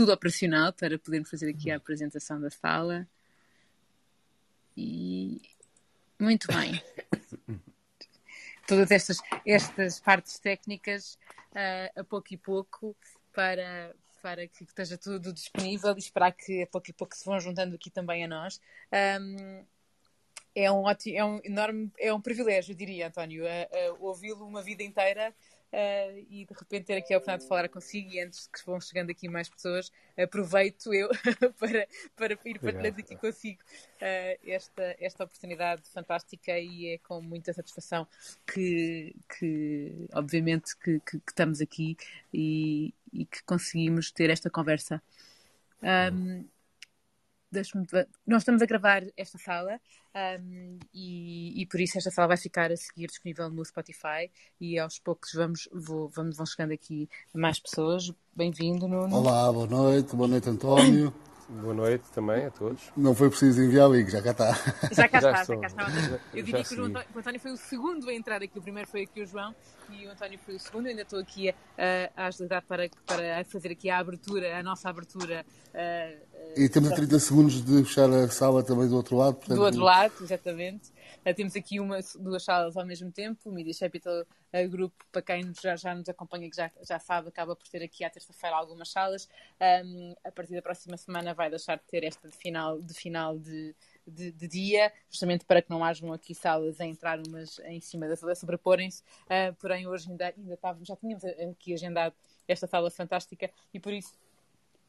tudo operacional para podermos fazer aqui a apresentação da sala. E muito bem. Todas estas, estas partes técnicas, uh, a pouco e pouco, para, para que esteja tudo disponível e esperar que a pouco e pouco se vão juntando aqui também a nós. Um, é um, ótimo, é um enorme, é um privilégio, diria, António, ouvi-lo uma vida inteira uh, e de repente ter aqui a oportunidade de falar consigo e antes que vão chegando aqui mais pessoas, aproveito eu para, para ir partilhando aqui consigo uh, esta, esta oportunidade fantástica e é com muita satisfação que, que obviamente, que, que, que estamos aqui e, e, que conseguimos ter esta conversa. Um, nós estamos a gravar esta sala um, e, e, por isso esta sala vai ficar a seguir disponível no Spotify e aos poucos vamos, vou, vamos vão chegando aqui mais pessoas. Bem-vindo, Nuno. Olá, boa noite, boa noite, António. Boa noite também a todos. Não foi preciso enviar o link, já cá está. Já cá está, já, cá está. Eu diria que o, António, o António foi o segundo a entrar aqui. O primeiro foi aqui o João e o António foi o segundo. Ainda estou aqui a, a agilidade para, para fazer aqui a abertura, a nossa abertura. e temos a 30 segundos de fechar a sala também do outro lado. Portanto... Do outro lado, exatamente. Uh, temos aqui uma, duas salas ao mesmo tempo. O Media Capital uh, Group, para quem já, já nos acompanha, que já, já sabe, acaba por ter aqui à terça-feira algumas salas. Um, a partir da próxima semana vai deixar de ter esta de final de, final de, de, de dia, justamente para que não hajam aqui salas a entrar umas em cima da sala, sobreporem-se. Uh, porém, hoje ainda, ainda estávamos, já tínhamos aqui agendado esta sala fantástica e por isso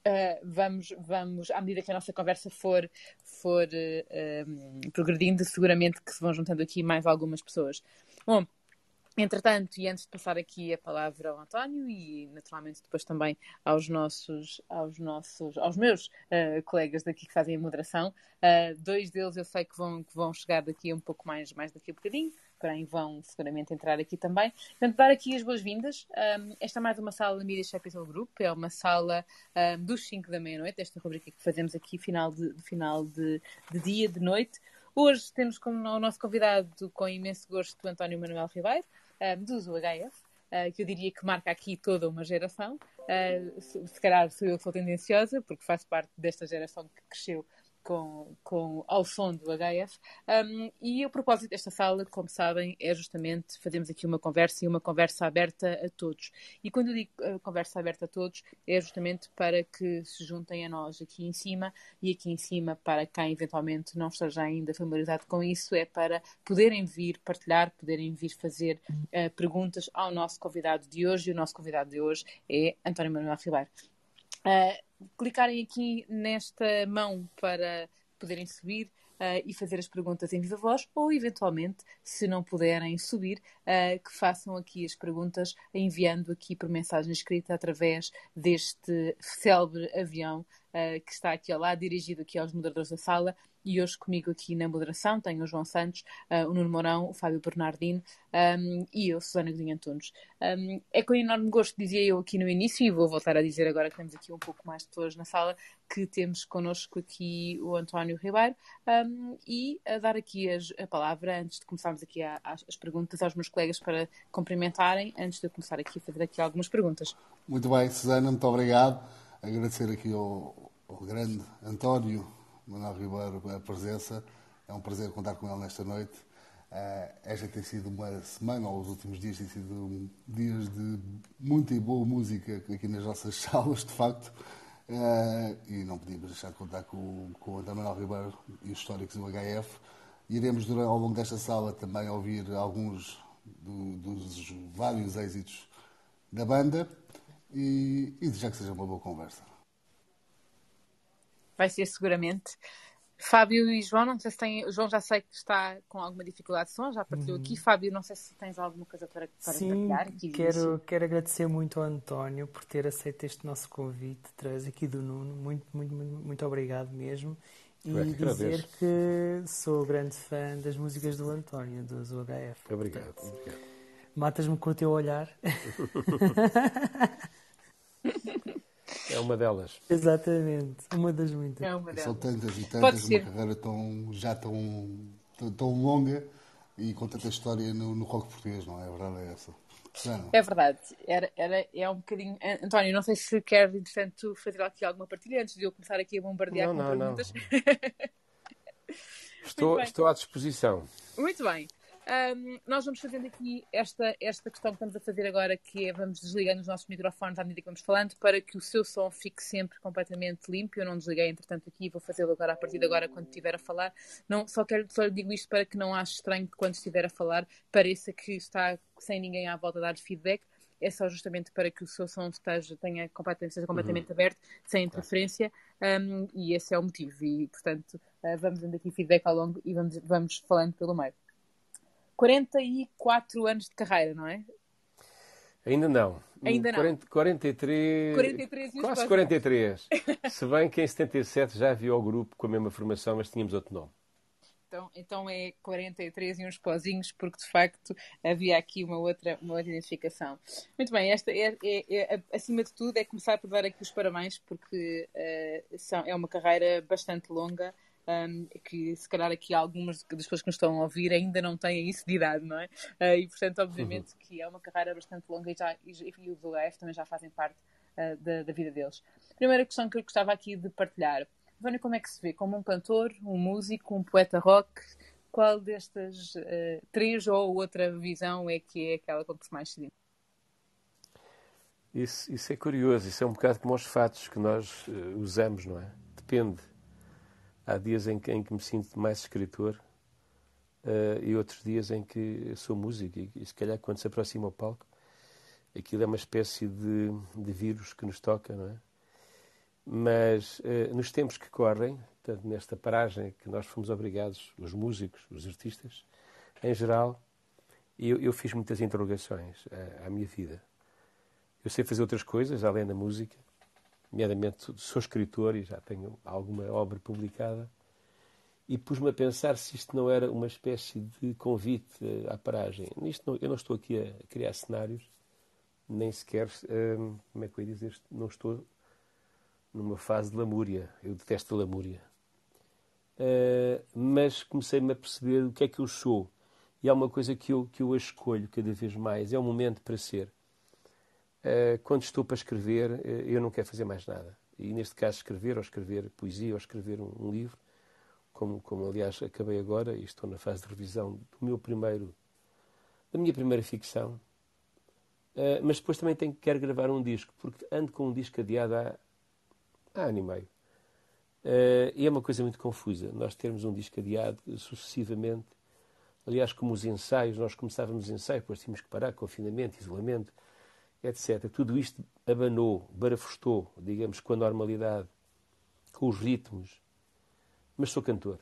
Uh, vamos, vamos, à medida que a nossa conversa for, for uh, um, progredindo, seguramente que se vão juntando aqui mais algumas pessoas. Bom, entretanto, e antes de passar aqui a palavra ao António e naturalmente depois também aos nossos, aos nossos, aos meus uh, colegas daqui que fazem a moderação, dois deles eu sei que vão, que vão chegar daqui um pouco mais, mais daqui a um bocadinho porém vão seguramente entrar aqui também. Portanto, dar aqui as boas-vindas. Um, esta é mais uma sala Media Capital Group, é uma sala um, dos 5 da meia-noite, esta rubrica que fazemos aqui, final de, final de, de dia, de noite. Hoje temos como o nosso convidado, com imenso gosto, António Manuel Ribeiro, um, do UHF. Uh, que eu diria que marca aqui toda uma geração. Uh, se, se calhar sou eu que sou tendenciosa, porque faço parte desta geração que cresceu com, com, ao som do HF. Um, e o propósito desta sala, como sabem, é justamente fazermos aqui uma conversa e uma conversa aberta a todos. E quando eu digo uh, conversa aberta a todos, é justamente para que se juntem a nós aqui em cima e aqui em cima, para quem eventualmente não esteja ainda familiarizado com isso, é para poderem vir partilhar, poderem vir fazer uh, perguntas ao nosso convidado de hoje. E o nosso convidado de hoje é António Manuel Ribeiro. Uh, clicarem aqui nesta mão para poderem subir uh, e fazer as perguntas em viva voz, ou eventualmente, se não puderem subir, uh, que façam aqui as perguntas enviando aqui por mensagem escrita através deste célebre avião que está aqui ao lado, dirigido aqui aos moderadores da sala e hoje comigo aqui na moderação tenho o João Santos, uh, o Nuno Mourão, o Fábio Bernardino um, e eu, Susana Godinho Antunes. Um, é com enorme gosto, dizia eu aqui no início, e vou voltar a dizer agora que temos aqui um pouco mais de pessoas na sala, que temos connosco aqui o António Ribeiro um, e a dar aqui as, a palavra, antes de começarmos aqui a, a, as perguntas aos meus colegas para cumprimentarem, antes de eu começar aqui a fazer aqui algumas perguntas. Muito bem, Susana, muito obrigado. Agradecer aqui ao, ao grande António Manuel Ribeiro a presença. É um prazer contar com ele nesta noite. Uh, esta tem sido uma semana, ou os últimos dias têm sido dias de muita e boa música aqui nas nossas salas, de facto. Uh, e não podíamos deixar de contar com, com o António Manuel Ribeiro e os históricos do HF. Iremos, ao longo desta sala, também ouvir alguns do, dos vários êxitos da banda e, e desejar que seja uma boa conversa vai ser seguramente. Fábio e João, não sei se tem. O João já sei que está com alguma dificuldade de som, já partilhou uhum. aqui. Fábio, não sei se tens alguma coisa para, para Sim, partilhar. Aqui quero, quero agradecer muito ao António por ter aceito este nosso convite, traz aqui do Nuno. Muito, muito, muito, muito obrigado mesmo. E é que dizer que sou grande fã das músicas do António, do UHF. Obrigado. obrigado. Matas-me com o teu olhar. É uma delas. Exatamente, uma das muitas. É uma delas. São tantas e tantas, uma carreira tão, já tão, tão, tão, longa e com tanta história no, no rock português, não é? A verdade é essa. É verdade. Era, era, é um bocadinho. António, não sei se quer, entretanto, fazer aqui alguma partilha antes de eu começar aqui a bombardear não, com não, perguntas. Não. estou, estou à disposição. Muito bem. Um, nós vamos fazendo aqui esta, esta questão que estamos a fazer agora, que é vamos desligando os nossos microfones à medida que vamos falando, para que o seu som fique sempre completamente limpo. Eu não desliguei, entretanto, aqui, vou fazê-lo agora a partir de agora, quando estiver a falar. Não, só, quero, só lhe digo isto para que não ache estranho que quando estiver a falar pareça que está sem ninguém à volta a dar feedback. É só justamente para que o seu som esteja, tenha completamente, esteja completamente uhum. aberto, sem interferência, um, e esse é o motivo. E, portanto, uh, vamos dando aqui feedback ao longo e vamos, vamos falando pelo meio. 44 anos de carreira, não é? Ainda não. Ainda não. 40, 43, 43 quase 43. Se bem que em 77 já havia o grupo com a mesma formação, mas tínhamos outro nome. Então, então é 43 e uns pozinhos, porque de facto havia aqui uma outra, uma outra identificação. Muito bem, esta é, é, é, acima de tudo é começar por dar aqui os parabéns, porque uh, são, é uma carreira bastante longa um, que se calhar aqui algumas das pessoas que nos estão a ouvir ainda não têm isso de idade, não é? Uh, e portanto, obviamente, uhum. que é uma carreira bastante longa e, já, e, e os UF também já fazem parte uh, da, da, vida deles. Primeira questão que eu gostava aqui de partilhar. Vânia, como é que se vê? Como um cantor, um músico, um poeta rock? Qual destas uh, três ou outra visão é que é aquela com que se mais se identifica? Isso, isso, é curioso, isso é um bocado como os fatos que nós uh, usamos, não é? Depende. Há dias em que, em que me sinto mais escritor uh, e outros dias em que sou músico. E, e, se calhar, quando se aproxima ao palco, aquilo é uma espécie de, de vírus que nos toca, não é? Mas uh, nos tempos que correm, nesta paragem que nós fomos obrigados, os músicos, os artistas, em geral, eu, eu fiz muitas interrogações à, à minha vida. Eu sei fazer outras coisas, além da música, nomeadamente sou escritor e já tenho alguma obra publicada, e pus-me a pensar se isto não era uma espécie de convite à paragem. Nisto não, eu não estou aqui a criar cenários, nem sequer, hum, como é que eu ia dizer, não estou numa fase de lamúria. Eu detesto a lamúria. Uh, mas comecei-me a perceber o que é que eu sou. E há uma coisa que eu, que eu escolho cada vez mais: é o momento para ser. Eh, quando estou para escrever, eh, eu não quero fazer mais nada. E neste caso, escrever, ou escrever poesia, ou escrever um, livro, como, como aliás acabei agora, e estou na fase de revisão do meu primeiro, da minha primeira ficção. Uh, mas depois também tenho, quero gravar um disco, porque ando com um disco adiado há, há ano e meio. E é uma coisa muito confusa, nós termos um disco adiado sucessivamente. Aliás, como os ensaios, nós começávamos os ensaios, depois tínhamos que parar, confinamento, isolamento, etc. Tudo isto abanou, barafustou, digamos, com a normalidade, com os ritmos. Mas sou cantor,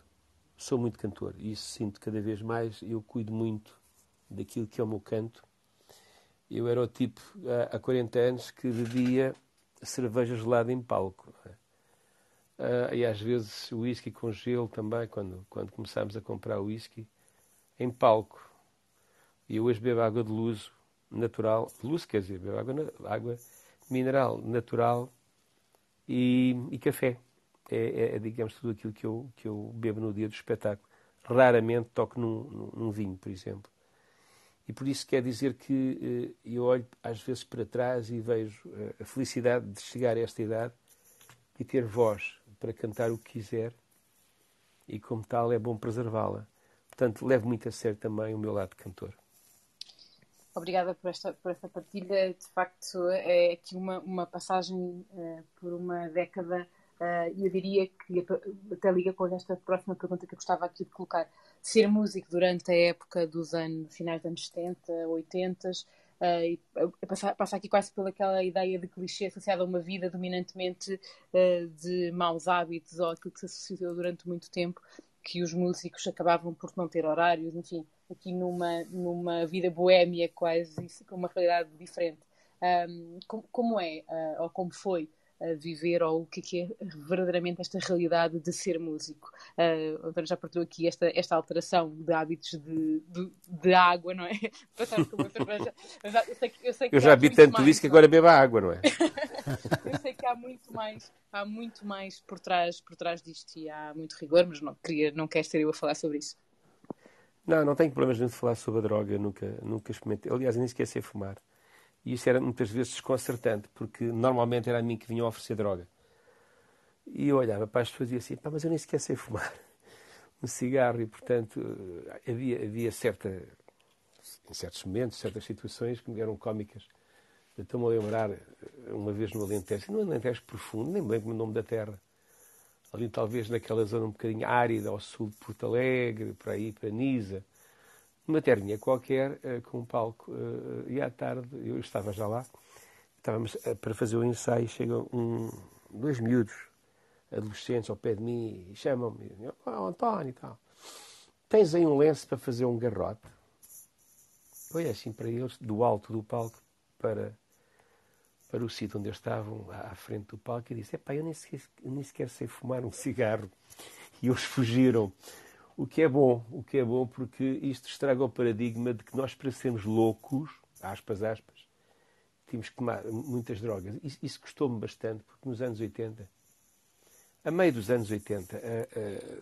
sou muito cantor e isso sinto cada vez mais. Eu cuido muito daquilo que é o meu canto. Eu era o tipo, há 40 anos, que bebia cerveja gelada em palco. Uh, e às vezes whisky com gelo também, quando, quando começámos a comprar whisky, em palco. E eu hoje bebo água de luso natural, luz, quer dizer, água, água mineral natural e, e café. É, é, é, digamos, tudo aquilo que eu, que eu bebo no dia do espetáculo. Raramente toco num, num, vinho, por exemplo. E por isso quer dizer que eh, eu olho às vezes para trás e vejo eh, a felicidade de chegar a esta idade e ter voz para cantar o que quiser e, como tal, é bom preservá-la. Portanto, levo muito a sério também o meu lado cantor. Obrigada por esta, por esta partilha. De facto, é aqui uma, uma passagem uh, por uma década uh, e eu diria que até liga com esta próxima pergunta que eu gostava aqui de colocar. Ser músico durante a época dos anos, finais dos anos 70, 80, uh, e passa, passa aqui quase pelaquela ideia de clichê associada a uma vida dominantemente uh, de maus hábitos ou aquilo que se associou durante muito tempo, que os músicos acabavam por não ter horários, enfim aqui numa, numa vida boémia quase, com uma realidade diferente. Um, como, como, é, uh, ou como foi uh, viver, ou o que é, que é verdadeiramente esta realidade de ser músico? Uh, António já partilhou aqui esta, esta alteração de hábitos de, de, de água, não é? Passar com uma cerveja. Eu, já, eu, sei que, eu, sei que eu já vi tanto isso que agora beba água, não é? eu sei que há muito mais há muito mais por trás, por trás disto e há muito rigor, mas não, queria, não quero ser eu a falar sobre isso. Não, não tenho problemas de falar sobre a droga, nunca, nunca experimentei. Aliás, nem sequer sei fumar. E isso era muitas vezes desconcertante, porque normalmente era a mim que vinham oferecer droga. E eu olhava para as pessoas e assim, pá, mas eu nem sequer sei fumar um cigarro e, portanto, havia, havia certa, em certos momentos, certas situações que me eram cómicas. Estou-me a lembrar, uma vez no Alentejo, no Alentejo profundo, nem me lembro o nome da terra, ali talvez naquela zona um bocadinho árida, ao sul de Porto Alegre, para aí, para Nisa, uma terrinha qualquer, eh, com um palco, eh, e à tarde, eu estava já lá, estávamos eh, para fazer o ensaio, chegam um, dois miúdos, adolescentes ao pé de mim, e chamam-me, oh, António e tal, tens aí um lenço para fazer um garrote? Foi assim para eles, do alto do palco para para o sítio onde eles estavam, à frente do palco, e disse: Epá, eu nem sequer, nem sequer sei fumar um cigarro. E eles fugiram. O que é bom, o que é bom, porque isto estraga o paradigma de que nós, para sermos loucos, aspas, aspas, tínhamos que tomar muitas drogas. Isso, isso custou-me bastante, porque nos anos 80, a meio dos anos 80,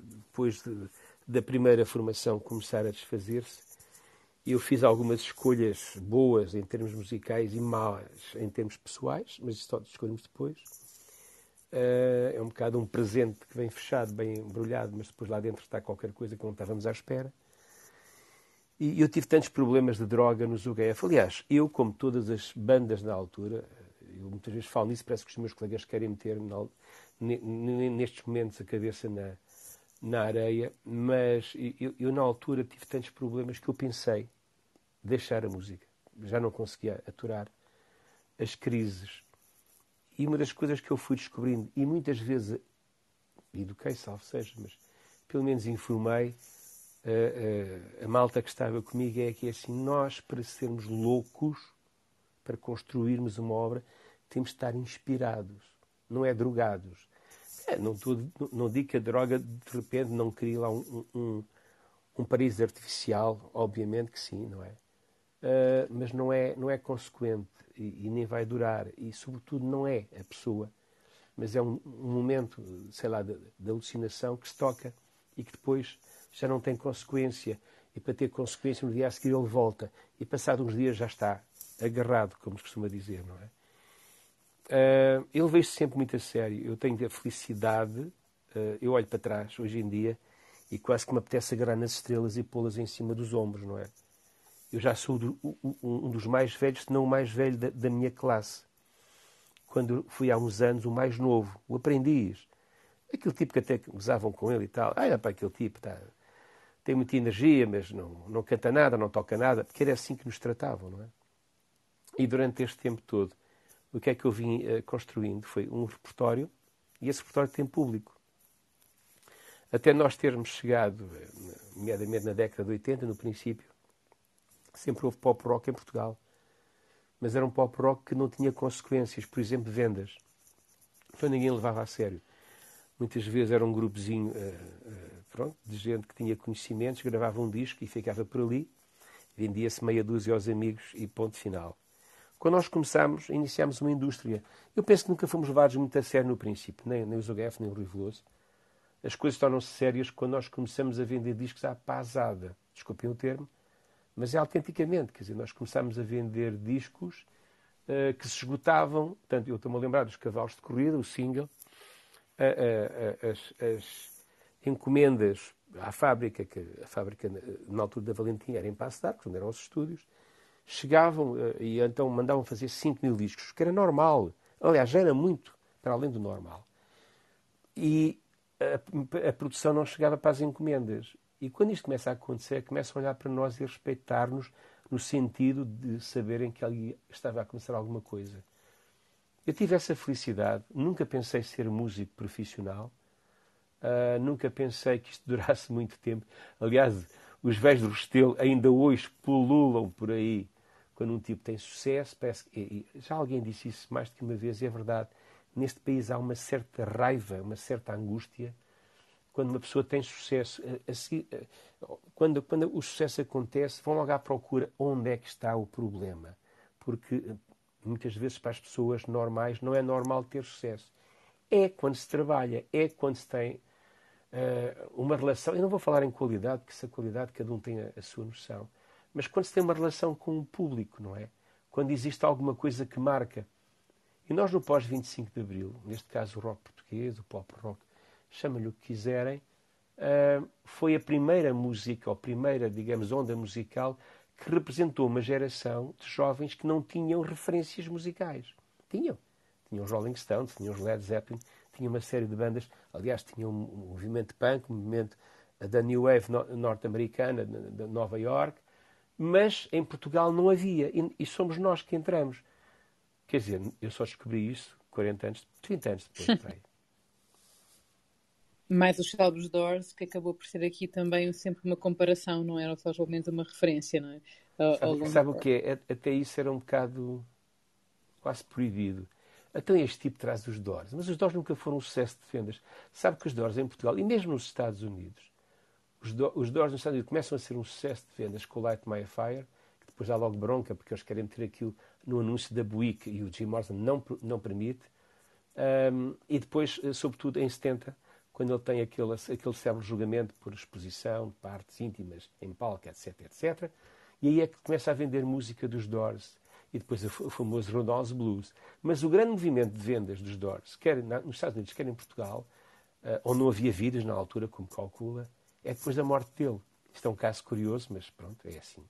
depois de, da primeira formação começar a desfazer-se, eu fiz algumas escolhas boas em termos musicais e más em termos pessoais, mas isso só escolhemos depois. Uh, é um bocado um presente que vem fechado, bem embrulhado, mas depois lá dentro está qualquer coisa que não estávamos à espera. E eu tive tantos problemas de droga nos UGF. Aliás, eu, como todas as bandas na altura, eu muitas vezes falo nisso, parece que os meus colegas querem meter nestes momentos a cabeça na, na areia, mas eu, eu, na altura tive tantos problemas que eu pensei deixar a música. Já não conseguia aturar as crises. E uma das coisas que eu fui descobrindo, e muitas vezes eduquei, salvo seja, mas pelo menos informei a, a, a malta que estava comigo, é que é assim, nós para sermos loucos, para construirmos uma obra, temos de estar inspirados, não é drogados. É, não, tô, não, não, digo que a droga de repente não cria lá um, um, um paraíso artificial, obviamente que sim, não é? Uh, mas não é, não é consequente e, e, nem vai durar. E, sobretudo, não é a pessoa, mas é um, um momento, sei lá, de, de, alucinação que se toca e que depois já não tem consequência. E para ter consequência, no dia a seguir ele volta. E passado uns dias já está agarrado, como se costuma dizer, não é? Uh, eu vejo sempre muito a sério. Eu tenho a felicidade, uh, eu olho para trás hoje em dia e quase que me apetece agarrar nas estrelas e pô-las em cima dos ombros, não é? Eu já sou do, um dos mais velhos, se não o mais velho da, da, minha classe. Quando fui há uns anos o mais novo, o aprendiz. Aquele tipo que até usavam com ele e tal. Ah, era para aquele tipo, tá, tem muita energia, mas não, não canta nada, não toca nada, porque era assim que nos tratavam, não é? E durante este tempo todo, o que é que eu vim uh, construindo foi um repertório, e esse repertório tem público. Até nós termos chegado, eh, nomeadamente na década de 80, no princípio, sempre houve pop rock em Portugal. Mas era um pop rock que não tinha consequências, por exemplo, vendas. Então ninguém levava a sério. Muitas vezes era um grupozinho uh, uh, pronto, de gente que tinha conhecimentos, gravava um disco e ficava por ali, vendia-se meia dúzia aos amigos e ponto final. Quando nós começámos, iniciámos uma indústria. Eu penso que nunca fomos levados muito a sério no princípio, nem, nem o Zogaf, nem o Rui Veloso. As coisas tornam-se sérias quando nós começamos a vender discos à pasada. Desculpem o termo, mas é autenticamente. Quer dizer, nós começámos a vender discos uh, que se esgotavam. Portanto, eu estou-me a lembrar dos Cavalos de Corrida, o single, uh, uh, as, as, encomendas à fábrica, que a fábrica na altura da Valentim era em Passo onde eram os estúdios, chegavam e então mandavam fazer 5 mil discos, que era normal. Aliás, já era muito para além do normal. E a, a produção não chegava para as encomendas. E quando isto começa a acontecer, começam a olhar para nós e respeitar-nos no sentido de saberem que ali estava a começar alguma coisa. Eu tive essa felicidade, nunca pensei ser músico profissional, uh, nunca pensei que isto durasse muito tempo. Aliás, os velhos do Restelo ainda hoje pululam por aí quando um tipo tem sucesso. Parece que, já alguém disse isso mais do que uma vez, e é verdade. Neste país há uma certa raiva, uma certa angústia quando uma pessoa tem sucesso, a, a, a, quando, quando o sucesso acontece, vão logo à procura onde é que está o problema. Porque eh, muitas vezes para as pessoas normais não é normal ter sucesso. É quando se trabalha, é quando se tem uh, uma relação, eu não vou falar em qualidade, porque essa qualidade cada um tem a, a sua noção, mas quando se tem uma relação com o público, não é? Quando existe alguma coisa que marca. E nós no pós-25 de Abril, neste caso o rock português, o pop rock, chama-lhe o que quiserem, uh, foi a primeira música, ou primeira, digamos, onda musical que representou uma geração de jovens que não tinham referências musicais. Tinham. Tinham os Rolling Stones, tinham os Led Zeppelin, tinha uma série de bandas. Aliás, tinha um movimento punk, um movimento da New Wave norte-americana, de Nova York, mas em Portugal não havia. E, somos nós que entramos. Quer dizer, eu só descobri isso 40 anos, 30 anos depois. mais os célebres Doors, que acabou por ser aqui também sempre uma comparação, não era só somente uma referência, não é? Ao, sabe, sabe o que é? Até isso era um bocado quase proibido. Então este tipo traz os Doors. Mas os Doors nunca foram um sucesso de vendas. Sabe que os Doors em Portugal, e mesmo nos Estados Unidos, os, do, os Doors nos Estados Unidos começam a ser um sucesso de vendas com o Light My Fire, que depois dá logo bronca, porque eles querem ter aquilo no anúncio da Buick e o Jim Morrison não, não permite. Um, e depois, eh, sobretudo em 70, quando ele tem aquele, aquele célebre julgamento por exposição partes íntimas em palco, etc, etc. E aí é que começa a vender música dos Doors e depois o famoso Rodolphe Blues. Mas o grande movimento de vendas dos Doors, quer nos Estados Unidos, quer em Portugal, uh, onde não havia vírus na altura, como calcula, é depois da morte dele. Isto é um caso curioso, mas pronto, é assim.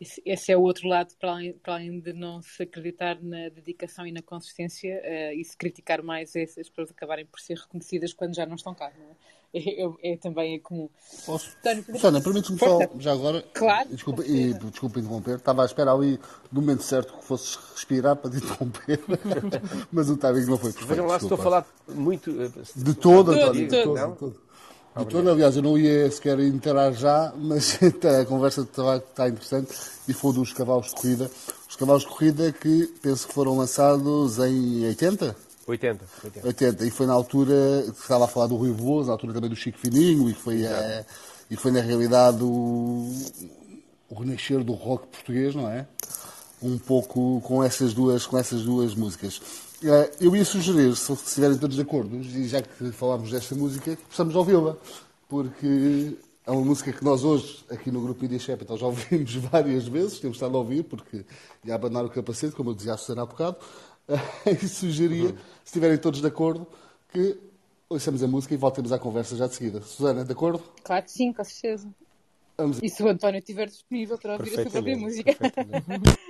Esse é o outro lado, para além, para além de não se acreditar na dedicação e na consistência uh, e se criticar mais essas pessoas acabarem por ser reconhecidas quando já não estão cá, não é? É, é, também é comum. Posso? Susana, permite-me só, já agora, claro, desculpa, e, desculpa interromper, estava à espera ali do momento certo que fosses respirar para te interromper, mas o timing não foi perfeito. Vejam lá se estou a falar muito... Eh, de todo, António, de todo. De todo. De todo, aliás, eu não ia sequer entrar já, mas a conversa está, está interessante e foi dos cavalos de corrida. Os cavalos de corrida que penso que foram lançados em 80? 80, 80. 80. E foi na altura que estava a falar do Rui Veloso, na altura também do Chico Fininho, e foi, é, e foi na realidade o, o renascer do rock português, não é? Um pouco com essas duas, com essas duas músicas. Eh, eu ia sugerir, se estiverem todos de acordo, e já que falámos desta música, que possamos ouvi-la, porque é uma música que nós hoje, aqui no grupo Media Capital, já ouvimos várias vezes, temos estado a ouvir, porque ia abanar o capacete, como eu dizia a Susana há bocado, e sugeria, se estiverem todos de acordo, que ouçamos a música e voltemos à conversa já de seguida. Susana, de acordo? Claro que sim, com certeza. Vamos... E se o António estiver disponível para ouvir a sua própria música.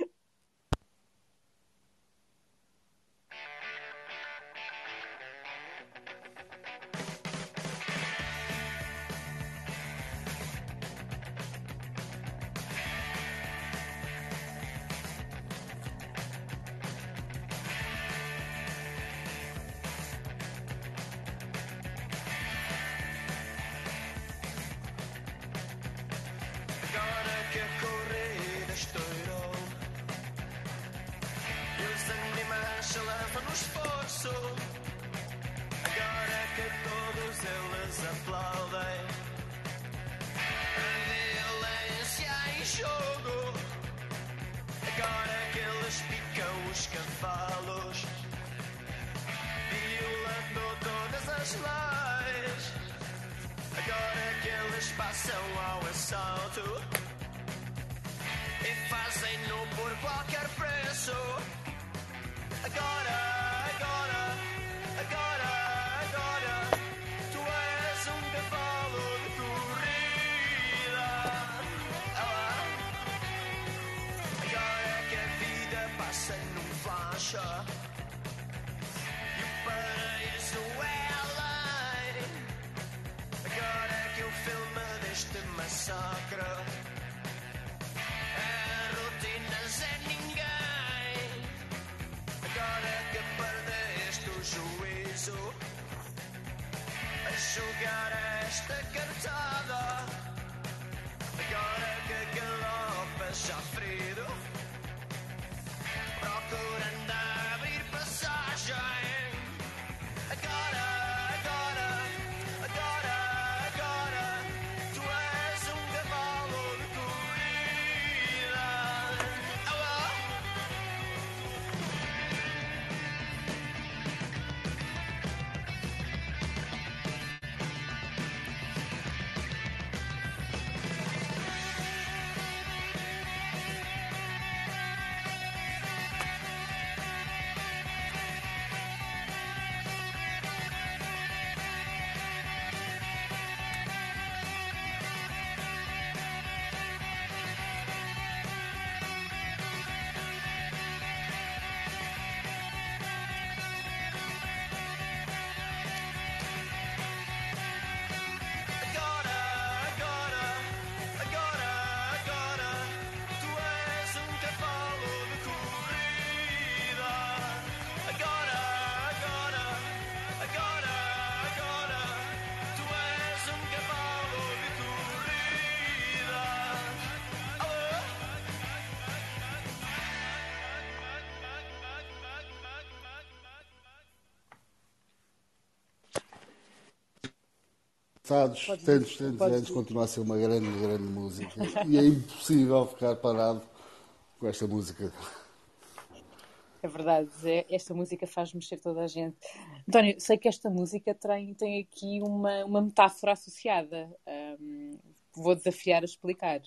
Passados tantos, tantos anos, continua a ser uma grande, grande música. E é impossível ficar parado com esta música. É verdade, esta música faz mexer toda a gente. António, sei que esta música tem, tem aqui uma, uma metáfora associada. Um, vou desafiar a explicar.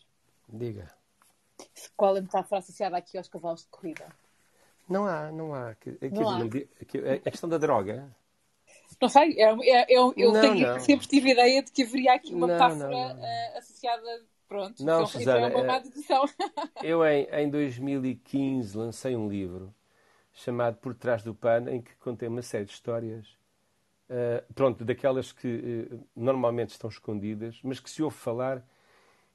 Diga. Qual é a metáfora associada aqui aos cavalos de corrida? Não há, não há. Quer não há. a questão da droga. Não sei, é, é, eu, eu não, tenho, não. sempre tive a ideia de que haveria aqui uma metáfora uh, associada. Pronto, não, Susana, é uma má dedução. Eu, em, em 2015, lancei um livro chamado Por Trás do Pano, em que contei uma série de histórias, uh, pronto, daquelas que uh, normalmente estão escondidas, mas que se ouve falar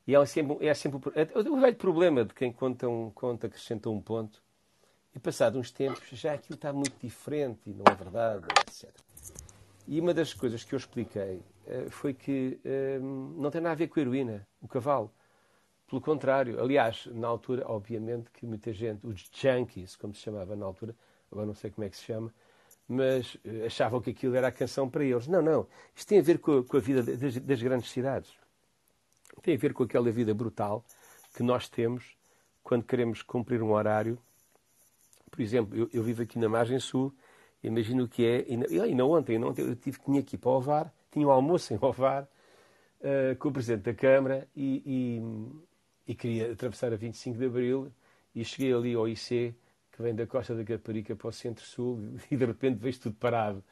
e é sempre, é sempre o, o velho problema de quem conta, um, conta acrescenta um ponto e passado uns tempos já aquilo está muito diferente e não é verdade, etc. E uma das coisas que eu expliquei uh, foi que não tem nada a ver com a heroína, o cavalo. Pelo contrário, aliás, na altura, obviamente que muita gente, os junkies, como se chamava na altura, agora não sei como é que se chama, mas eh, achavam que aquilo era a canção para eles. Não, não. Isto tem a ver com a, com a vida das, das, grandes cidades. Tem a ver com aquela vida brutal que nós temos quando queremos cumprir um horário. Por exemplo, eu, eu vivo aqui na margem sul, imagino o que é. E ainda ontem, ainda ontem eu tive, tinha que ir para Ovar, tinha um almoço em Ovar uh, com o Presidente da Câmara e, e e queria atravessar a 25 de Abril e cheguei ali ao IC, que vem da Costa da Caparica para o Centro-Sul, e de repente vejo tudo parado.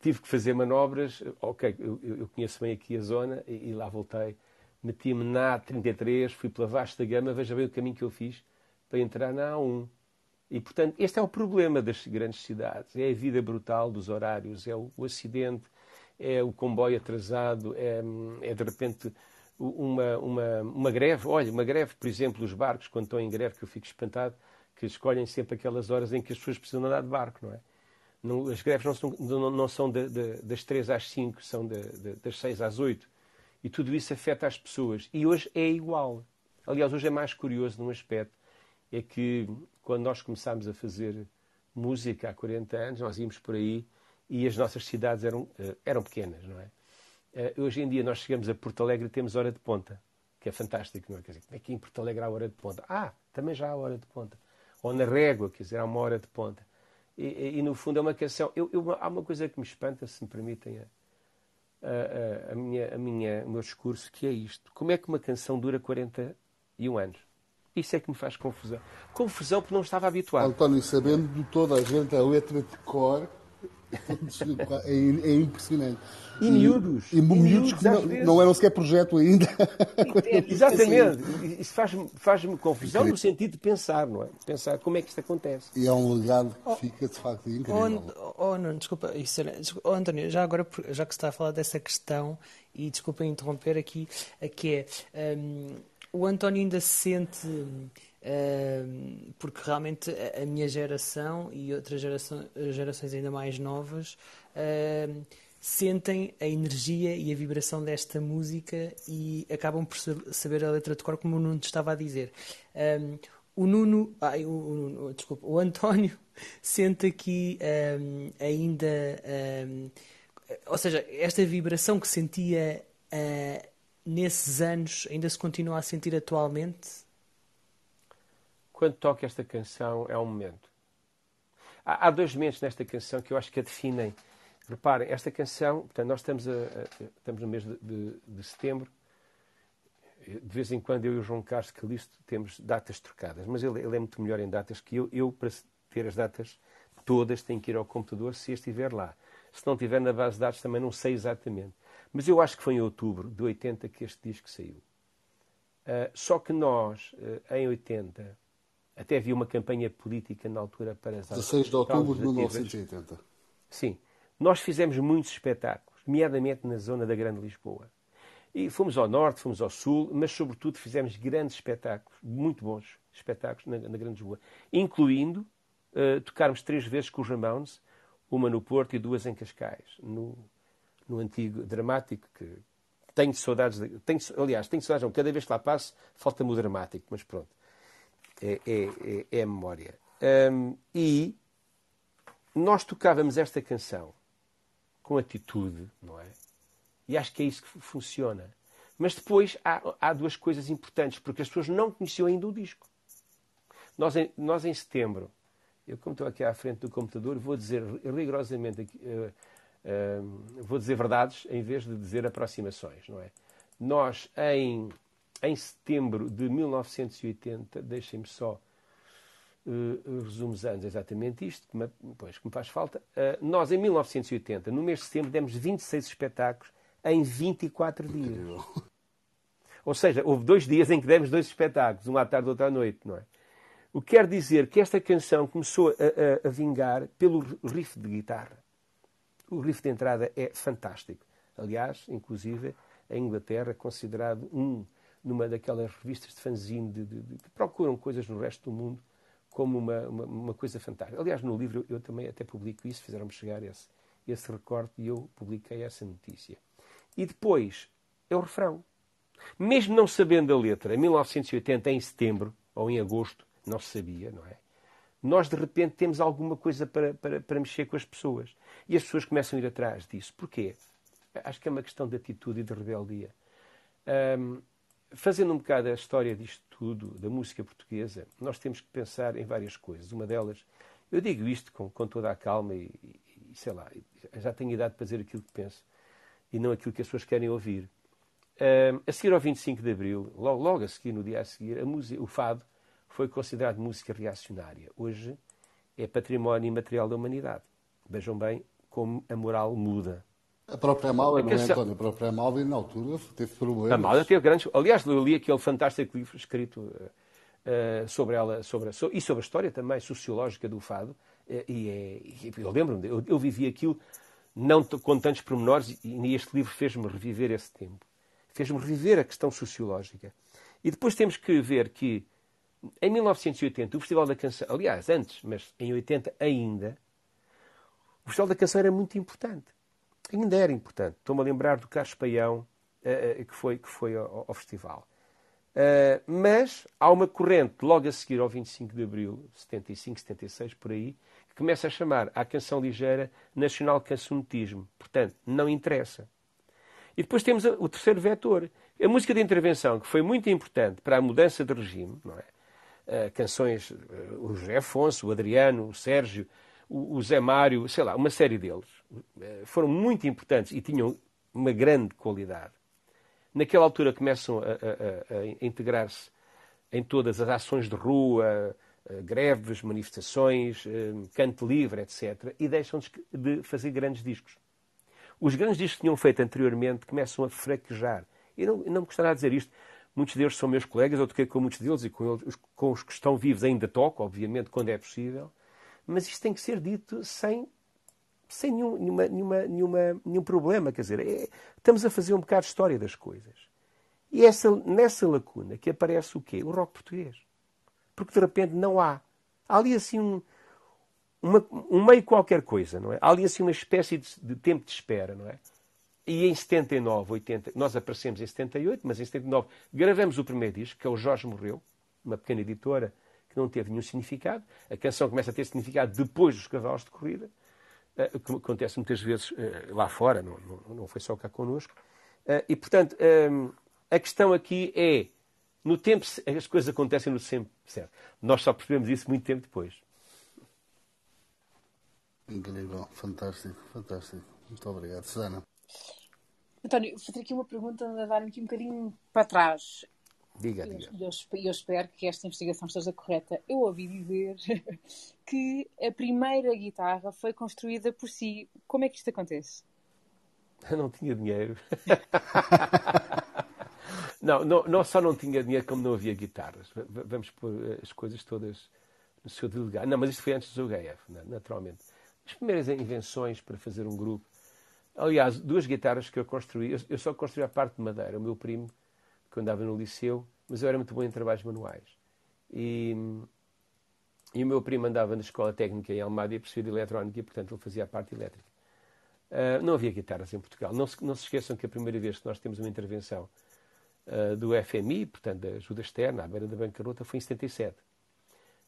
Tive que fazer manobras, ok, eu, eu conheço bem aqui a zona, e, e lá voltei. Meti-me na A33, fui pela Vasta Gama, veja bem o caminho que eu fiz para entrar na A1. E, portanto, este é o problema das grandes cidades. É a vida brutal dos horários, é o, acidente, é o comboio atrasado, é, é de repente uma, uma, uma greve. Olha, uma greve, por exemplo, os barcos, quando estão em greve, que eu fico espantado, que escolhem sempre aquelas horas em que as pessoas precisam andar de barco, não é? Não, as greves não são, não, não são de, de, das 3 às 5, são de, das 6 às 8. E tudo isso afeta as pessoas. E hoje é igual. Aliás, hoje é mais curioso num aspecto. É que quando nós começámos a fazer música há 40 anos, nós íamos por aí e as nossas cidades eram, eh, eram pequenas, não é? Uh, hoje em dia nós chegamos a Porto Alegre e temos hora de ponta, que é fantástico, não é? Quer dizer, como é que em Porto Alegre há hora de ponta? Ah, também já há hora de ponta. Ou na Régua, quer dizer, há uma hora de ponta. E, e, e no fundo é uma canção. Eu, eu, há uma coisa que me espanta, se me permitem a, a, a, minha, a minha, o meu discurso, que é isto. Como é que uma canção dura 41 anos? Isso é que me faz confusão. Confusão porque não estava habituado. António, sabendo de toda a gente a letra de cor, é, é impressionante. E miúdos. E, e miúdos que não, não, eram sequer projeto ainda. Exatamente. Isso faz-me faz confusão no sentido de pensar, não é? Pensar como é que isto acontece. E é um legado que oh, fica de facto incrível. Oh, oh não, desculpa, isso era, desculpa, oh, António, já agora, já que se está a falar dessa questão, e desculpa interromper aqui, que é um, o António ainda se sente porque realmente a minha geração e outras gerações ainda mais novas sentem a energia e a vibração desta música e acabam por saber a letra de cor, como o Nuno estava a dizer. o Nuno, ai, o, o, desculpa, o António sente aqui ainda, ou seja, esta vibração que sentia uh, nesses anos ainda se continua a sentir atualmente? quando toca esta canção é um momento. Há, há, dois momentos nesta canção que eu acho que a definem. Reparem, esta canção, portanto, nós estamos, a, a, estamos no mês de, de, de, setembro. De vez em quando eu e o João Carlos Calisto temos datas trocadas, mas ele, ele é muito melhor em datas que eu. Eu, para ter as datas todas, tenho que ir ao computador se estiver lá. Se não estiver na base de dados, também não sei exatamente. Mas eu acho que foi em outubro de 80 que este disco saiu. Uh, só que nós, uh, em 80, até havia uma campanha política na altura para as 16 de outubro de 1980. Sim. Nós fizemos muitos espetáculos, nomeadamente na zona da Grande Lisboa. E fomos ao norte, fomos ao sul, mas sobretudo fizemos grandes espetáculos, muito bons espetáculos na, na Grande Lisboa, incluindo uh, tocarmos três vezes com os Ramones, uma no Porto e duas em Cascais, no, no antigo dramático, que tenho saudades, de, tenho, aliás, tenho saudades, não, cada vez que lá passo, falta-me o dramático, mas pronto é, é, é, é a memória. Um, e nós tocávamos esta canção com atitude, não é? E acho que é isso que funciona. Mas depois há, há duas coisas importantes, porque as pessoas não conheciam ainda o disco. Nós em, nós em setembro, eu como estou aqui à frente do computador, vou dizer rigorosamente, uh, uh, vou dizer verdades em vez de dizer aproximações, não é? Nós em, em setembro de 1980, deixem-me só uh, resumo os anos exatamente isto, que me, pois, que me faz falta. Uh, nós, em 1980, no mês de setembro, demos 26 espetáculos em 24 dias. Ou seja, houve dois dias em que demos dois espetáculos, um à tarde e outro à noite, não é? O que quer dizer que esta canção começou a, a, a vingar pelo riff de guitarra. O riff de entrada é fantástico. Aliás, inclusive, em Inglaterra, considerado um, numa daquelas revistas de fanzine de, de, de, que procuram coisas no resto do mundo, como uma, uma, uma, coisa fantástica. Aliás, no livro eu também até publico isso, fizeram-me chegar esse, esse recorte e eu publiquei essa notícia. E depois é o refrão. Mesmo não sabendo a letra, em 1980, em setembro ou em agosto, não se sabia, não é? Nós de repente temos alguma coisa para, para, para mexer com as pessoas. E as pessoas começam a ir atrás disso. Porquê? Acho que é uma questão de atitude e de rebeldia. Um, fazendo um bocado a história disto tudo, da música portuguesa, nós temos que pensar em várias coisas. Uma delas, eu digo isto com, com toda a calma e, e, sei lá, já tenho idade para dizer aquilo que penso e não aquilo que as pessoas querem ouvir. Uh, a seguir ao 25 de Abril, logo, logo a seguir, no dia a seguir, a música, o fado foi considerado música reacionária. Hoje é património imaterial da humanidade. Vejam bem como a moral muda. A própria Amália, não é, António? A própria Amália, na altura, teve problemas. A Amália teve grandes... Aliás, eu li aquele fantástico livro escrito uh, sobre ela sobre, so, e sobre a história também sociológica do fado. Uh, e, é, e eu lembro-me, eu, eu, vivi aquilo não com tantos pormenores e, e este livro fez-me reviver esse tempo. Fez-me reviver a questão sociológica. E depois temos que ver que em 1980 o Festival da Canção, aliás, antes, mas em 80 ainda, o Festival da Canção era muito importante ainda era importante. Estou-me a lembrar do Carlos Paião, uh, que foi, que foi ao, ao festival. Uh, mas há uma corrente, logo a seguir ao 25 de Abril, 75, 76, por aí, que começa a chamar à canção ligeira Nacional Cancionetismo. Portanto, não interessa. E depois temos o terceiro vetor, a música de intervenção, que foi muito importante para a mudança de regime, não é? Uh, canções, uh, o José Afonso, o Adriano, o Sérgio, o, Zé Mário, sei lá, uma série deles, eh, foram muito importantes e tinham uma grande qualidade. Naquela altura começam a, a, a integrar-se em todas as ações de rua, eh, greves, manifestações, eh, canto livre, etc. E deixam de fazer grandes discos. Os grandes discos que tinham feito anteriormente começam a fraquejar. E não, não me gostaria de dizer isto. Muitos deles são meus colegas, eu toquei com muitos deles e com, eles, com os que estão vivos ainda toco, obviamente, quando é possível mas isto tem que ser dito sem, sem nenhum, nenhuma, nenhuma, nenhuma, nenhum problema. Quer dizer, é, estamos a fazer um bocado de história das coisas. E essa, nessa lacuna que aparece o quê? O rock português. Porque de repente não há. Há ali assim um, uma, um meio qualquer coisa, não é? Há ali assim uma espécie de, de tempo de espera, não é? E em 79, 80, nós aparecemos em 78, mas em 79 gravamos o primeiro disco, que é o Jorge Morreu, uma pequena editora que não teve nenhum significado. A canção começa a ter significado depois dos cavalos de corrida, uh, que acontece muitas vezes uh, lá fora, não, não, foi só cá connosco. Uh, e, portanto, a questão aqui é, no tempo, as coisas acontecem no tempo certo. Nós só percebemos isso muito tempo depois. Incrível, fantástico, fantástico. Muito obrigado, Susana. António, vou ter aqui uma pergunta a dar aqui um bocadinho para trás. Diga, diga. Eu, eu, eu, espero que esta investigação esteja correta. Eu ouvi dizer que a primeira guitarra foi construída por si. Como é que isto acontece? Eu não tinha dinheiro. não, não, não só não tinha dinheiro, como não havia guitarras. Vamos pôr eh, as coisas todas no seu lugar. Não, mas isto foi antes do UGF, naturalmente. As primeiras invenções para fazer um grupo. Aliás, duas guitarras que eu construí. Eu, eu só construí a parte de madeira. O meu primo que andava no liceu, mas eu era muito bom em trabalhos manuais. E, e o meu primo andava na escola técnica em Almada e percebia de eletrónica e, portanto, ele fazia a parte elétrica. Uh, não havia guitarras em Portugal. Não se, não se esqueçam que a primeira vez que nós temos uma intervenção uh, do FMI, portanto, da ajuda externa, à beira da bancarrota, foi em 77.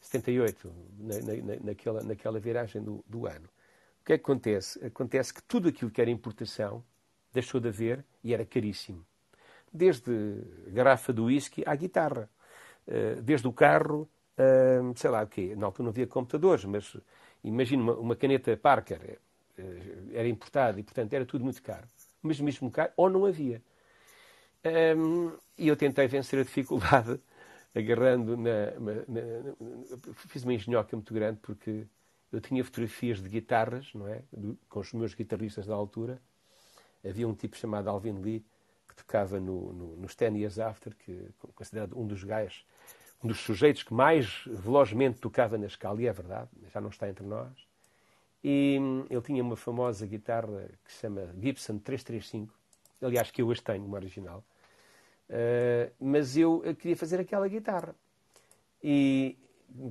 78, na, na, naquela, naquela viragem do, do ano. Que é que acontece? Acontece que tudo aquilo que era importação deixou de haver e era caríssimo. Desde garrafa de whisky à guitarra. Uh, desde o carro, uh, sei lá o quê. Na altura não havia computadores, mas imagina uma, uma, caneta Parker, uh, era importada e, portanto, era tudo muito caro. Mas mesmo caro, ou não havia. Um, e eu tentei vencer a dificuldade agarrando na, na, na, Fiz uma engenhoca muito grande porque eu tinha fotografias de guitarras, não é? Do, com os meus guitarristas da altura. Havia um tipo chamado Alvin Lee que tocava no, no, nos Ten Years After, que considerado um dos gajos, um dos sujeitos que mais velozmente tocava na escala, e é verdade, já não está entre nós. E hum, ele tinha uma famosa guitarra que se chama Gibson 335, aliás, que eu hoje tenho, uma original. Uh, mas eu queria fazer aquela guitarra. E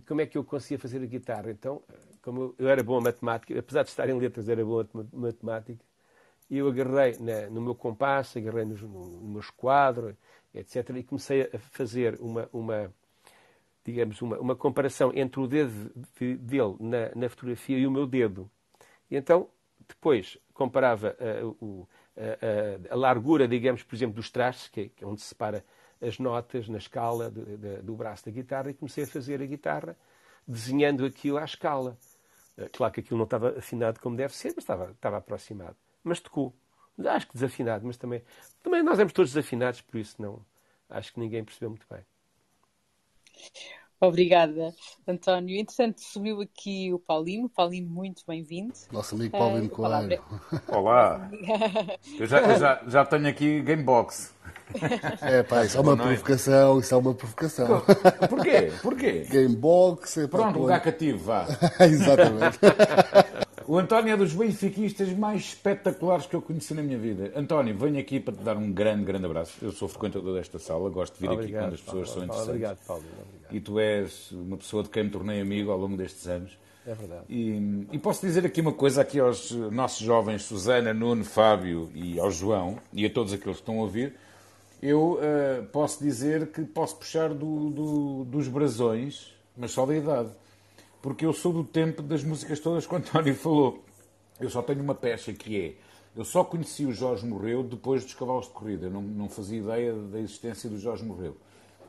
como é que eu conseguia fazer a guitarra? Então, como eu, era bom a matemática, apesar de estar em letras, era bom a matemática, e eu agarrei no meu compasso, agarrei no, no, no meu esquadro, etc. E comecei a fazer uma, uma digamos, uma, uma comparação entre o dedo de, dele na, na, fotografia e o meu dedo. E então, depois, comparava uh, o, a, a, largura, digamos, por exemplo, dos trastes, que é, onde se separa as notas na escala do braço da guitarra, e comecei a fazer a guitarra desenhando aquilo à escala. Eh, claro que aquilo não estava afinado como deve ser, mas estava, estava aproximado. Mas tocou. Acho que desafinado, mas também. Também nós éramos todos desafinados, por isso não. Acho que ninguém percebeu muito bem. Obrigada, António. Entretanto, subiu aqui o Paulinho. Paulinho, muito bem-vindo. Nosso amigo Paulinho uh, Coelho. Olá. Eu já, eu já, já tenho aqui Gamebox. É pá, isso é uma provocação, isso é uma provocação. Porquê? Porquê? Gamebox. É Pronto, lugar cativo, vá. Exatamente. O António é dos benfiquistas mais espetaculares que eu conheci na minha vida. António, venho aqui para te dar um grande, grande abraço. Eu sou frequentador desta sala, gosto de vir obrigado, aqui quando as pessoas Paulo, são interessantes. Obrigado, Paulo. Obrigado. E tu és uma pessoa de quem me tornei amigo ao longo destes anos. É verdade. E, e, posso dizer aqui uma coisa aqui aos nossos jovens, Susana, Nuno, Fábio e ao João, e a todos aqueles que estão a ouvir, eu uh, posso dizer que posso puxar do, do, dos brasões, mas só da idade porque eu sou do tempo das músicas todas que o António falou. Eu só tenho uma peça que é. Eu só conheci o Jorge Morreu depois dos cavalos de corrida. Eu não, não fazia ideia da existência do Jorge Morreu.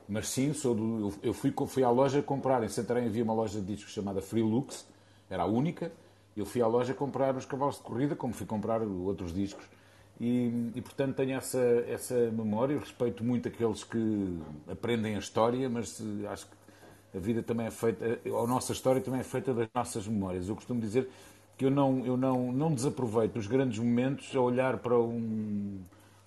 Mas sim, sou do, eu fui, fui à loja comprar. Em Santarém havia uma loja de discos chamada Freelux, era a única. Eu fui à loja comprar os cavalos de corrida, como fui comprar outros discos. E, e, portanto tenho essa, essa memória. Eu respeito muito aqueles que aprendem a história, mas acho que a vida também é feita, a nossa história também é feita das nossas memórias. Eu costumo dizer que eu não, eu não, não desaproveito os grandes momentos a olhar para um,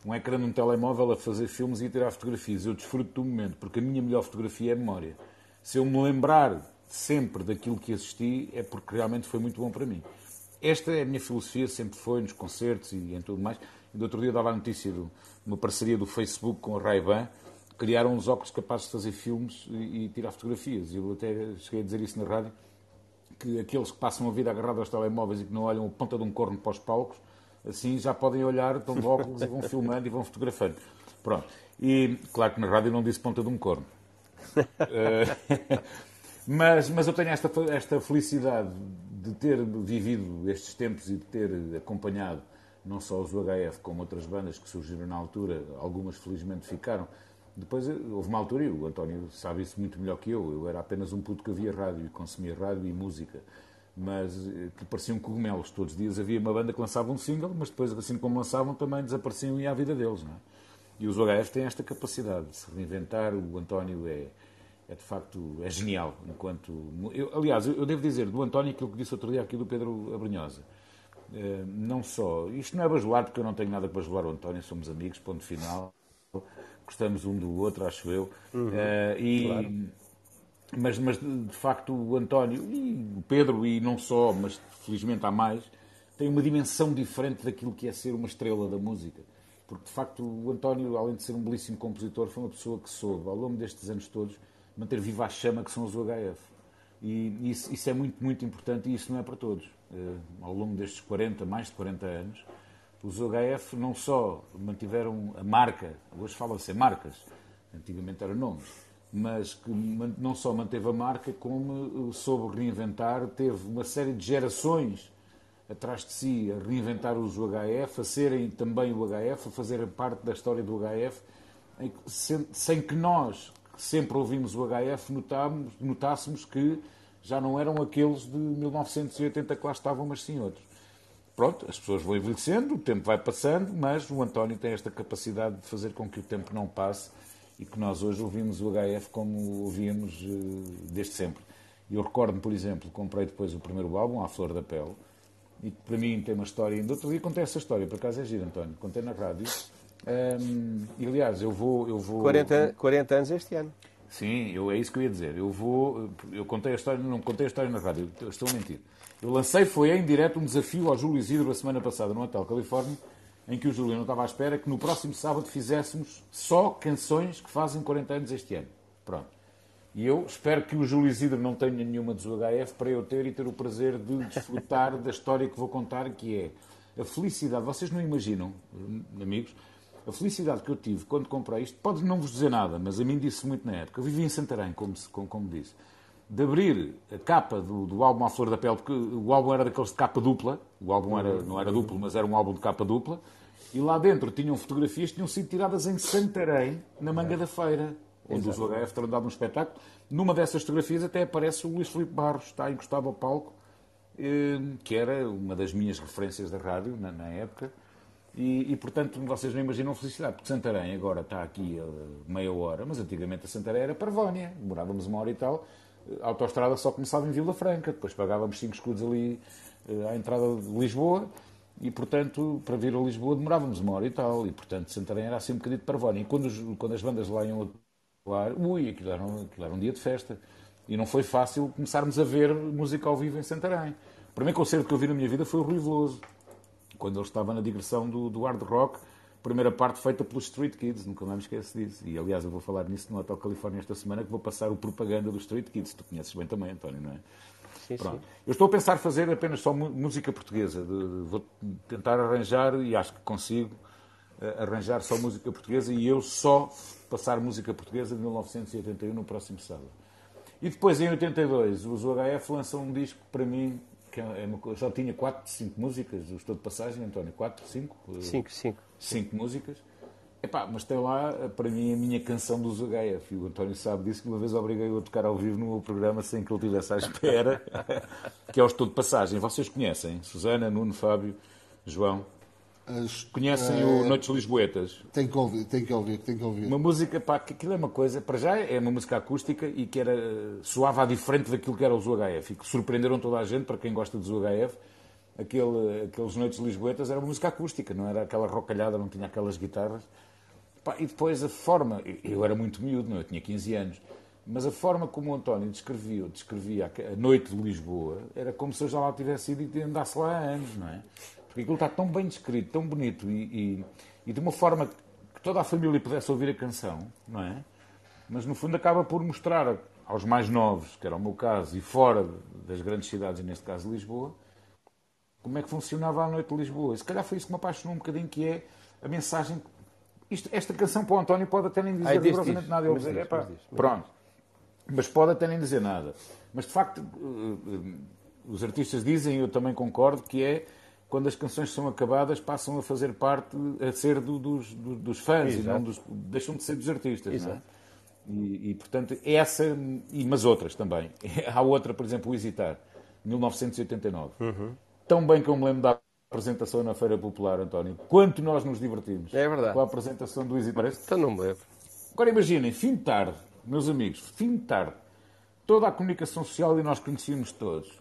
um ecrã num telemóvel a fazer filmes e a tirar fotografias. Eu desfruto do momento, porque a minha melhor fotografia é a memória. Se eu me lembrar sempre daquilo que assisti, é porque realmente foi muito bom para mim. Esta é a minha filosofia, sempre foi nos concertos e em tudo mais. E do outro dia dava a notícia de uma parceria do Facebook com a Ray-Ban, criaram uns óculos capazes de fazer filmes e, e tirar fotografias. Eu até cheguei a dizer isso na rádio, que aqueles que passam a vida agarrados aos telemóveis e que não olham a ponta de um corno para os palcos, assim já podem olhar, estão de óculos e vão filmando e vão fotografando. Pronto. E claro que na rádio não disse ponta de um corno. uh, mas, mas eu tenho esta, esta felicidade de ter vivido estes tempos e de ter acompanhado não só os UHF como outras bandas que surgiram na altura, algumas felizmente ficaram, depois eh, houve uma altura, e o António sabe isso muito melhor que eu, eu era apenas um puto que havia rádio e consumia rádio e música, mas eh, que pareciam cogumelos. Todos os dias havia uma banda que lançava um single, mas depois, assim como lançavam, também desapareciam e ia à vida deles. Não é? E os OHF têm esta capacidade de se reinventar. O António é, é de facto é genial. enquanto eu, Aliás, eu devo dizer do António aquilo que disse outro dia aqui do Pedro Abrunhosa. Uh, não só. Isto não é bajular, porque eu não tenho nada para bajular o António, somos amigos, ponto final gostamos um do outro, acho eu. Uhum, uh, e, claro. mas, mas, de facto, o António e o Pedro, e não só, mas felizmente há mais, têm uma dimensão diferente daquilo que é ser uma estrela da música. Porque, de facto, o António, além de ser um belíssimo compositor, foi uma pessoa que soube, ao longo destes anos todos, manter viva a chama que são os UHF. E isso, isso é muito, muito importante e isso não é para todos. Uh, ao longo destes 40, mais de 40 anos, os OHF não só mantiveram a marca, hoje falam-se marcas, antigamente eram nomes, mas que não só manteve a marca, como soube reinventar, teve uma série de gerações atrás de si a reinventar os UHF, a serem também o HF, a fazerem parte da história do HF, sem que nós, que sempre ouvimos o HF, notássemos que já não eram aqueles de 1980 que lá estavam, mas sim outros. Pronto, as pessoas vão envelhecendo, o tempo vai passando, mas o António tem esta capacidade de fazer com que o tempo não passe e que nós hoje ouvimos o HF como ouvíamos uh, desde sempre. Eu recordo-me, por exemplo, comprei depois o primeiro álbum, A Flor da Pele, e para mim tem uma história. Ainda outro dia contei essa história, por acaso é giro, António. Contei na rádio. Um, e aliás, eu vou. Eu vou 40, 40 anos este ano. Sim, eu, é isso que eu ia dizer. Eu vou. Eu contei a história, não contei a história na rádio, estou a mentir. Eu lancei, foi em direto, um desafio ao Júlio Isidro a semana passada no Hotel Califórnia, em que o Júlio não estava à espera que no próximo sábado fizéssemos só canções que fazem 40 anos este ano. Pronto. E eu espero que o Júlio Isidro não tenha nenhuma dos UHF para eu ter e ter o prazer de desfrutar da história que vou contar, que é a felicidade. Vocês não imaginam, amigos, a felicidade que eu tive quando comprei isto, pode não vos dizer nada, mas a mim disse muito na época. Eu vivi em Santarém, como, como, como disse. De abrir a capa do, do álbum à flor da pele, porque o álbum era daqueles de capa dupla, o álbum era, não era duplo, mas era um álbum de capa dupla, e lá dentro tinham fotografias que tinham sido tiradas em Santarém, na manga da feira onde Exato. os UHF terão dado um espetáculo. Numa dessas fotografias até aparece o Luís Filipe Barros, está encostado ao palco, eh, que era uma das minhas referências da rádio na, na época. E, e, portanto, vocês não imaginam felicidade, porque Santarém agora está aqui meia hora, mas antigamente a Santarém era Parvónia, demorávamos uma hora e tal. A autostrada só começava em Vila Franca, depois pagávamos 5 escudos ali eh, à entrada de Lisboa, e portanto, para vir a Lisboa demorávamos uma hora e tal, e portanto Santarém era assim um bocadinho de Parvónia. E quando, os, quando as bandas lá iam Claro, ui, aquilo era, um, aquilo era um dia de festa. E não foi fácil começarmos a ver música ao vivo em Santarém. O primeiro concerto que eu vi na minha vida foi o Rui Veloso, quando ele estava na digressão do, do hard rock, primeira parte feita pelos Street Kids, nunca mais me esqueço disso. E aliás, eu vou falar nisso no Hotel Califórnia esta semana, que vou passar o propaganda dos Street Kids. Tu conheces bem também, António, não é? Sim, Pronto. sim. Eu estou a pensar fazer apenas só música portuguesa. Vou tentar arranjar, e acho que consigo, eh, arranjar só música portuguesa e eu só passar música portuguesa de 1981 no próximo sábado. E depois, em 82, os UHF lançam um disco para mim que é uma, já tinha 4, 5 músicas, estou de passagem, António, 4, 5? 5, 5. 5 músicas. Epá, mas tem lá, para mim, a minha canção dos UHF. E o António sabe disso, que uma vez obriguei-o a tocar ao vivo no meu programa sem que ele estivesse à espera, que é o Estou de Passagem. Vocês conhecem? Susana, Nuno, Fábio, João? As, Conhecem uh, o Noites Lisboetas? Tem que ouvir, tem que ouvir, tem que ouvir. Uma música, pá, que aquilo é uma coisa, para já é uma música acústica e que era, soava diferente daquilo que era os UHF e que surpreenderam toda a gente, para quem gosta dos UHF, aquele, aqueles Noites Lisboetas era música acústica, não era aquela rocalhada, não tinha aquelas guitarras. E depois a forma, eu era muito miúdo, não, eu tinha 15 anos, mas a forma como o António descrevia, descrevia a noite de Lisboa era como se eu já lá tivesse ido e andasse lá há anos, não é? Porque aquilo está tão bem descrito, tão bonito e, e, e, de uma forma que toda a família pudesse ouvir a canção, não é? Mas no fundo acaba por mostrar aos mais novos, que era o meu caso, e fora das grandes cidades, neste caso Lisboa, como é que funcionava a noite de Lisboa. E se calhar foi isso que me apaixonou um bocadinho, que é a mensagem. Isto, esta canção para o António pode até nem dizer rigorosamente nada. Ele dizer, epá, pronto. Mas pode até nem dizer nada. Mas de facto, eh, eh, os artistas dizem, eu também concordo, que é quando as canções são acabadas, passam a fazer parte, a ser do, dos, do, dos fãs Exato. e não dos, deixam de ser dos artistas. Exato. Não é? E, e, portanto, essa, e, mas outras também. Há outra, por exemplo, o Hesitar, 1989. Uhum. Tão bem que eu me lembro da apresentação na Feira Popular, António. Quanto nós nos divertimos é verdade. com a apresentação do Hesitar. Então não me lembro. Agora imaginem, fim de tarde, meus amigos, fim de tarde, toda a comunicação social e nós conhecíamos todos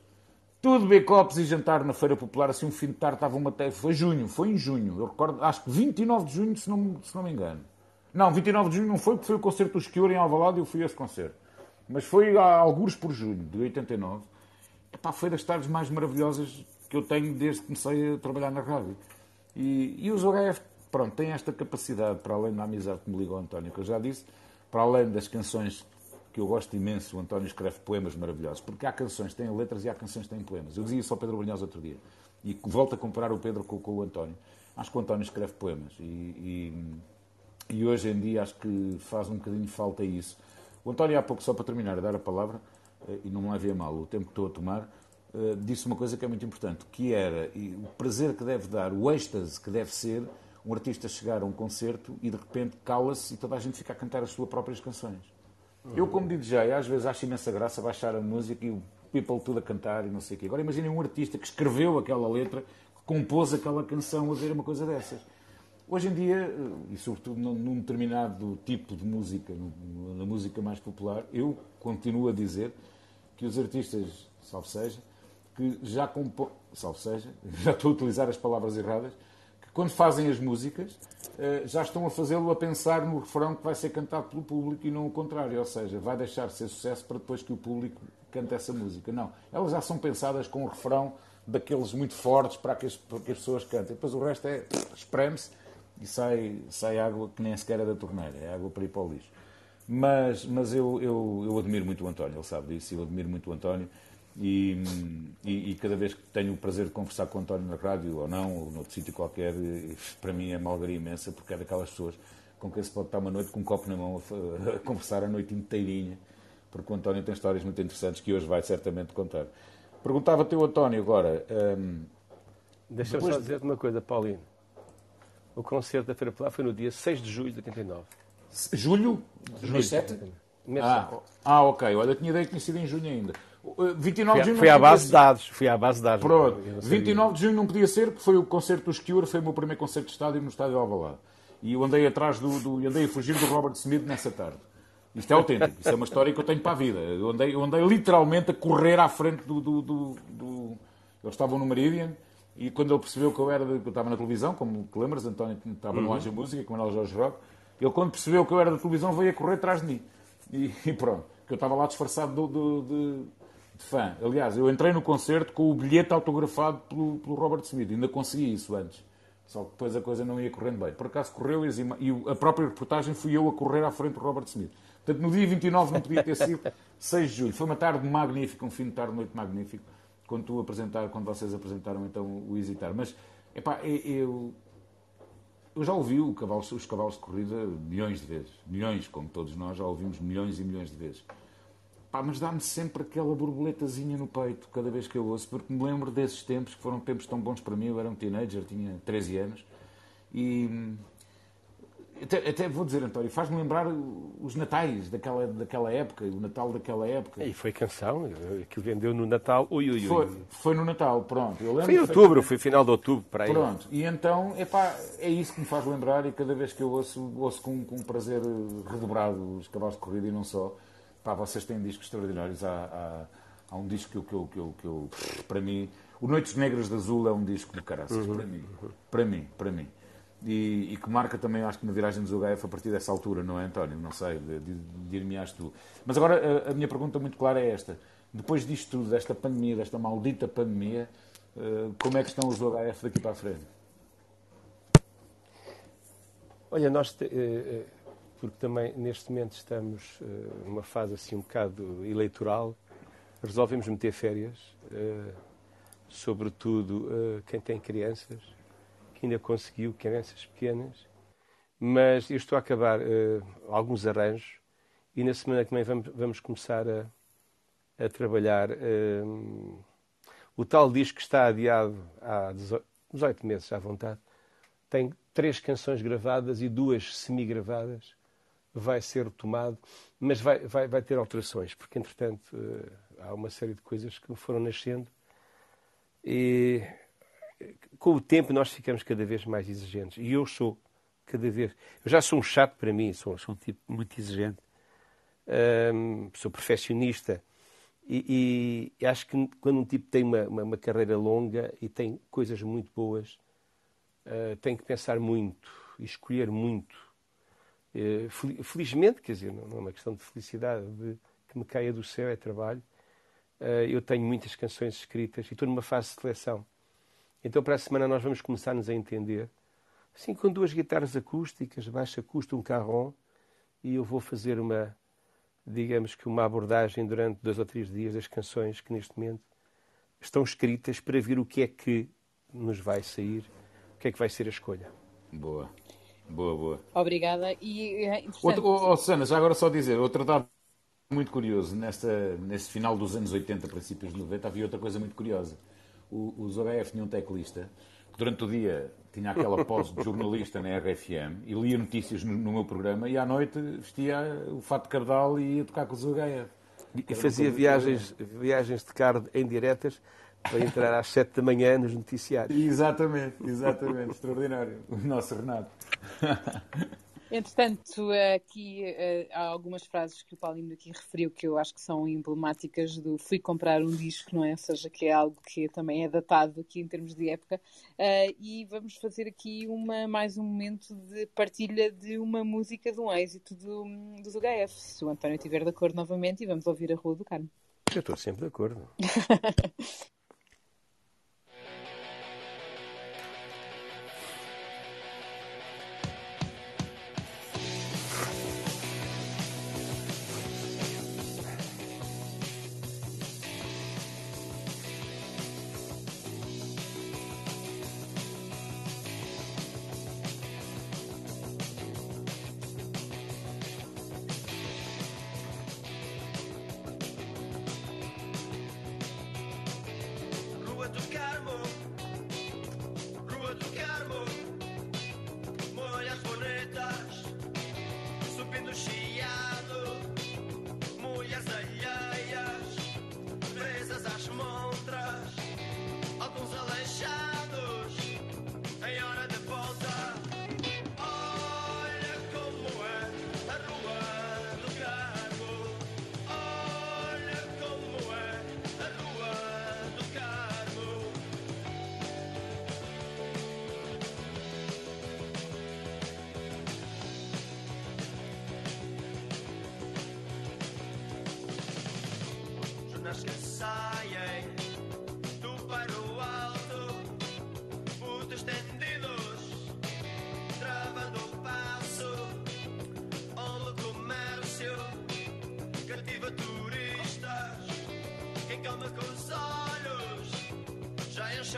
tudo beber copos e jantar na Feira Popular, assim um fim de tarde estava uma... Foi junho, foi em junho. Eu recordo, acho que 29 de junho, se não, se não me engano. Não, 29 de junho não foi, porque foi o concerto do Esquior em Alvalade e eu fui a esse concerto. Mas foi há alguns por junho, de 89. Epá, foi das tardes mais maravilhosas que eu tenho desde que comecei a trabalhar na rádio. E, e os OHF, pronto, têm esta capacidade, para além da amizade que me ligou ao António, que eu já disse, para além das canções que eu gosto imenso, o António escreve poemas maravilhosos, porque há canções que têm letras e há canções que têm poemas. Eu dizia isso ao Pedro Brunhosa outro dia, e volto a comparar o Pedro com, com, o António. Acho que o António escreve poemas, e, e, e, hoje em dia acho que faz um bocadinho falta isso. O António, há pouco, só para terminar, a dar a palavra, eh, e não me leve a mal o tempo que estou a tomar, uh, disse uma coisa que é muito importante, que era o prazer que deve dar, o êxtase que deve ser um artista chegar a um concerto e de repente cala-se e toda a gente fica a cantar as suas próprias canções. Uhum. Eu, como DJ, às vezes acho imensa graça baixar a música e o people tudo a cantar e não sei o quê. Agora imaginem um artista que escreveu aquela letra, que compôs aquela canção a ver uma coisa dessas. Hoje em dia, eh, e sobretudo num determinado tipo de música, na música mais popular, eu continuo a dizer que os artistas, salve seja, que já compõem, salve seja, já estou a utilizar as palavras erradas, que quando fazem as músicas eh, já estão a fazê-lo a pensar no refrão que vai ser cantado pelo público e não o contrário, ou seja, vai deixar de ser sucesso para depois que o público cante essa música. Não, elas já são pensadas com o refrão daqueles muito fortes para que as, para que as pessoas cantem. Depois o resto é espreme-se e sai, sai água que nem sequer é da torneira, é água para ir para o lixo. Mas, mas eu, eu, eu admiro muito o António, ele sabe disso, eu admiro muito o António. E, e, e, cada vez que tenho o prazer de conversar com o António na rádio ou não, ou noutro sítio qualquer, para mim é uma alegria imensa, porque é daquelas pessoas com quem se pode estar uma noite com um copo na mão a, a conversar a noite inteirinha, porque o António tem histórias muito interessantes que hoje vai certamente contar. Perguntava-te o António agora. Um, Deixa-me só dizer-te uma coisa, Paulino. O concerto da Feira Popular foi no dia 6 de julho de 89. Julho? Julho 7? Ah, ah, ok. Olha, tinha ideia que tinha sido em junho ainda. 29 de junho fui à base de dados. Fui à base de dados. Pronto. 29 de junho não podia ser, porque foi o concerto do Cure, foi o meu primeiro concerto de estádio no estádio Alvalade. E eu andei atrás do, do andei a fugir do Robert Smith nessa tarde. Isto é autêntico, isto é uma história que eu tenho para a vida. Eu andei, eu andei literalmente a correr à frente do, do, do, do... Eles estavam no Meridian e quando ele percebeu que eu era, de... eu estava na televisão, como te lembras, António estava uhum. no Anja Música, como era o Jorge Rock, ele quando percebeu que eu era da televisão veio a correr atrás de mim. E, e pronto, que eu estava lá disfarçado do, do, de, fã. Aliás, eu entrei no concerto com o bilhete autografado pelo, pelo Robert Smith, ainda consegui isso antes. Só que depois a coisa não ia correndo bem. Por acaso correu e a própria reportagem fui eu a correr à frente do Robert Smith. Portanto, no dia 29 não podia ter sido 6 de julho. Foi uma tarde magnífica, um fim de tarde, noite magnífico, quando tu apresentar, quando vocês apresentaram então o Hesitar. Mas, epá, eu, eu já ouvi cavalo, os cavalos de corrida milhões de vezes. Milhões, como todos nós, já ouvimos milhões e milhões de vezes. Pá, mas dá-me sempre aquela borboletazinha no peito cada vez que eu ouço, porque me lembro desses tempos que foram tempos tão bons para mim. Eu era um teenager, tinha 13 anos, e até, até, vou dizer, António, faz-me lembrar os natais daquela, daquela época, o Natal daquela época. E foi canção, que vendeu no Natal. Ui, ui, ui. Foi, foi no Natal, pronto. Eu foi em outubro, foi final de outubro, para aí. Pronto, e então, epá, é isso que me faz lembrar e cada vez que eu ouço, ouço com, com um prazer redobrado os cavalos de corrida e não só. Pá, vocês têm discos extraordinários. Há, há, há um disco que eu, que, eu, que, eu, que eu, para mim, o Noites Negras de Azul é um disco de caraças, uhum. para mim. Para mim, para mim e, e, que marca também, acho que na viragem dos UHF a partir dessa altura, não é, António? Não sei, dir-me-ás tu. Mas agora a, a, minha pergunta muito clara é esta. Depois disto tudo, desta pandemia, desta maldita pandemia, uh, como é que estão os UHF daqui para a frente? Olha, nós, te, uh, porque também neste momento estamos uh, numa fase assim um bocado eleitoral, resolvemos meter férias, sobretudo quem tem crianças, que ainda conseguiu crianças pequenas, mas eu estou a acabar alguns arranjos e na semana que vem vamos, vamos começar a, a trabalhar o tal disco que está adiado há 18 meses à vontade. Tem três canções gravadas e duas semi-gravadas. Vai ser retomado, mas vai, vai, vai ter alterações, porque entretanto uh, há uma série de coisas que foram nascendo e com o tempo nós ficamos cada vez mais exigentes. E eu sou cada vez. Eu já sou um chato para mim, sou, sou um tipo muito exigente. Um, sou perfeccionista. E, e, acho que quando um tipo tem uma, uma, uma carreira longa e tem coisas muito boas, uh, tem que pensar muito e escolher muito. Uh, felizmente, quer dizer, não é uma questão de felicidade, de que me caia do céu, é trabalho. Uh, eu tenho muitas canções escritas e estou numa fase de seleção. Então, para a semana, nós vamos começar-nos a entender. Assim, com duas guitarras acústicas, baixa custo, um carrom, e eu vou fazer uma, digamos que uma abordagem durante dois ou três dias das canções que neste momento estão escritas para ver o que é que nos vai sair, o que é que vai ser a escolha. Boa, boa, boa. Obrigada. E é Outra, oh, oh, Susana, já agora só dizer, outra data muito curioso. Nesta, nesse final dos anos 80, princípios de 90, havia outra coisa muito curiosa. O, os ORF tinham um teclista que durante o dia tinha aquela pose de jornalista na RFM e lia notícias no, no, meu programa e à noite vestia o fato de cardal e ia tocar com os ORF. E fazia viagens, viagens de carro em diretas para entrar às 7 da manhã nos noticiários. Exatamente, exatamente. Extraordinário. O nosso Renato. Entretanto, aqui eh, há algumas frases que o Paulinho aqui referiu que eu acho que são emblemáticas do fui comprar um disco, não é? Ou seja, que é algo que também é datado aqui em termos de época. Eh, e vamos fazer aqui uma, mais um momento de partilha de uma música de um êxito do, dos UHF. Se o António estiver de acordo novamente, e vamos ouvir a Rua do Carmo. Eu estou sempre de acordo.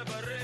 i'm separate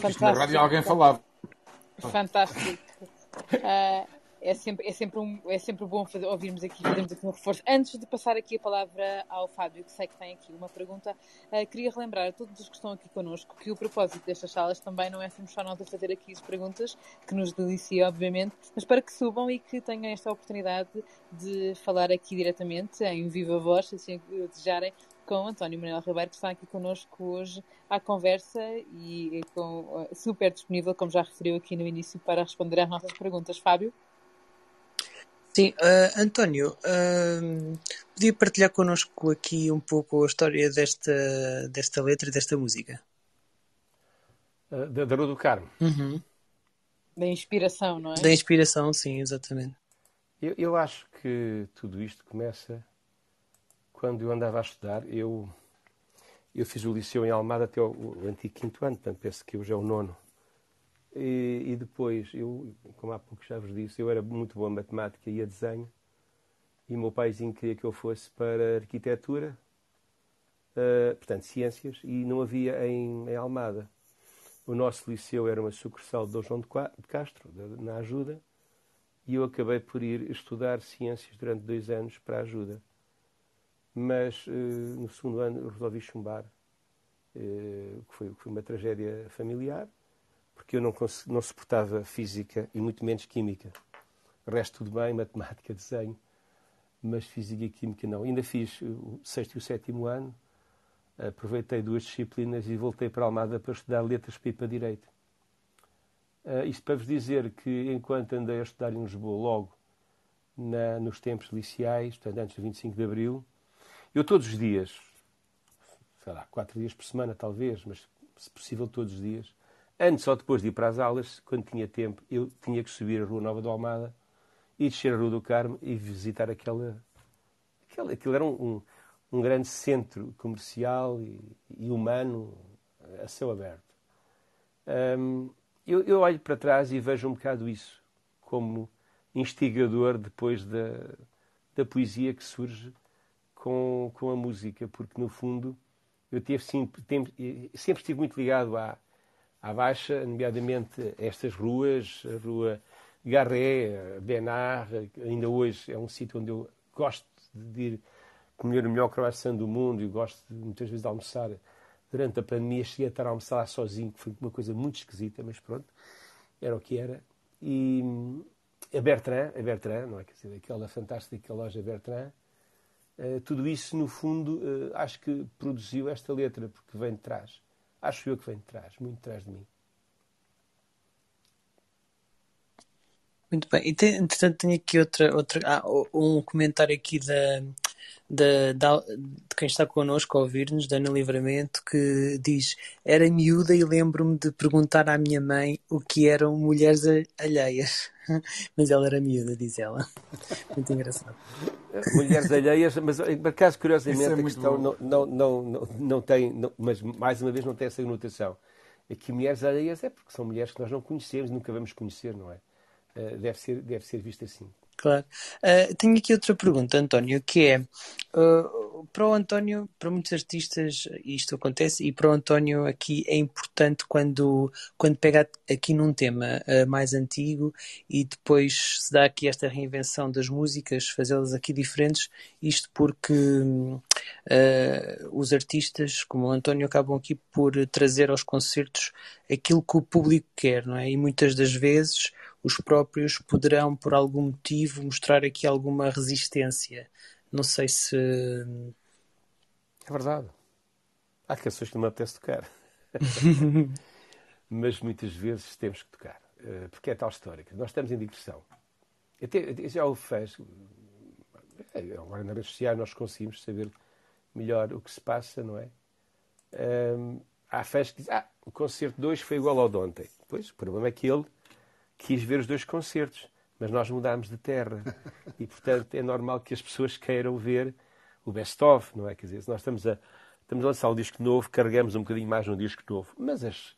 Pronto, isto na rádio alguém falava. Fantástico. Uh, é sempre, é sempre, um, é sempre bom fazer, ouvirmos aqui, fazermos aqui um reforço. Antes de passar aqui a palavra ao Fábio, que sei que tem aqui uma pergunta, uh, queria relembrar a todos os que estão aqui connosco que o propósito destas salas também não é sermos só nós a fazer aqui as perguntas, que nos delicia, obviamente, mas para que subam e que tenham esta oportunidade de falar aqui diretamente, em viva voz, se assim desejarem, com António Manuel Ribeiro, que está aqui connosco hoje à conversa e, e com, uh, super disponível, como já referiu aqui no início, para responder às nossas perguntas. Fábio? Sim, uh, António, uh, podia partilhar connosco aqui um pouco a história desta, desta letra e desta música? Uh, da, da Rua do Carmo. Uhum. Da inspiração, não é? Da inspiração, sim, exatamente. Eu, eu acho que tudo isto começa quando eu andava a estudar. Eu, eu fiz o liceu em Almada até o, o antigo quinto ano, portanto penso que hoje é o nono. E, e, depois, eu, como há pouco já vos disse, eu era muito bom em matemática e a desenho. E o meu paizinho queria que eu fosse para arquitetura, uh, portanto, ciências, e não havia em, em, Almada. O nosso liceu era uma sucursal de Dom João de Castro, na Ajuda, e eu acabei por ir estudar ciências durante dois anos para a Ajuda. Mas uh, no segundo ano resolvi chumbar, uh, que, foi, uma tragédia familiar porque eu não, não suportava física e muito menos química. O resto tudo bem, matemática, desenho, mas física e química não. Ainda fiz o sexto e o sétimo ano, aproveitei duas disciplinas e voltei para a Almada para estudar letras para direito. Uh, isto para vos dizer que enquanto andei a estudar em Lisboa, logo na, nos tempos liceais, portanto antes do 25 de Abril, eu todos os dias, sei lá, quatro dias por semana talvez, mas se possível todos os dias, Antes ou depois de ir para as aulas, quando tinha tempo, eu tinha que subir a Rua Nova do Almada e descer a Rua do Carmo e visitar aquela. aquela aquilo era um, um, um grande centro comercial e, e, humano a céu aberto. Um, eu, eu olho para trás e vejo um bocado isso como instigador depois da, da poesia que surge com, com a música, porque no fundo eu tive, sempre, sempre estive muito ligado à, à Baixa, nomeadamente estas ruas, a rua Garré, Benar, ainda hoje é um sítio onde eu gosto de ir comer o melhor croissant do mundo e gosto de, muitas vezes de almoçar. Durante a pandemia cheguei a estar a almoçar lá sozinho, que foi uma coisa muito esquisita, mas pronto, era o que era. E a Bertrand, a Bertrand, não é? Quer dizer, aquela fantástica loja Bertrand, uh, tudo isso, no fundo, uh, acho que produziu esta letra, porque vem de trás. Acho eu que vem de trás, muito de trás de mim. Muito bem. E entretanto tenho aqui outra, outra ah, um comentário aqui da, da, da, de quem está connosco a ouvir-nos, da Ana Livramento, que diz: Era miúda e lembro-me de perguntar à minha mãe o que eram mulheres alheias. mas ela era miúda, diz ela. Muito engraçado. Mulheres alheias, mas por acaso, curiosamente, é a questão não, não, não, não, não tem, não, mas mais uma vez não tem essa conotação. Aqui, mulheres alheias é porque são mulheres que nós não conhecemos, nunca vamos conhecer, não é? Uh, deve, ser, deve ser visto assim. Claro. Uh, tenho aqui outra pergunta, António, que é uh, para o António, para muitos artistas isto acontece, e para o António aqui é importante quando, quando pega aqui num tema uh, mais antigo e depois se dá aqui esta reinvenção das músicas, fazê-las aqui diferentes, isto porque os artistas, como o António, acabam aqui por trazer aos concertos aquilo que o público quer, não é? E muitas das vezes os próprios poderão, por algum motivo, mostrar aqui alguma resistência. Não sei se. É verdade. Há canções que não me apetece tocar. Mas muitas vezes temos que tocar. Eh, porque é tal história. Nós estamos em digressão. Até, já o fez. Eh, agora nas redes sociais nós conseguimos saber melhor o que se passa, não é? Há fãs que dizem, ah, o concerto 2 foi igual ao de ontem. Pois, o problema é que ele quis ver os dois concertos, mas nós mudámos de terra. E, portanto, é normal que as pessoas queiram ver o best-of, não é? Quer dizer, se nós estamos a, estamos a lançar um disco novo, carregamos um bocadinho mais no disco novo, mas as,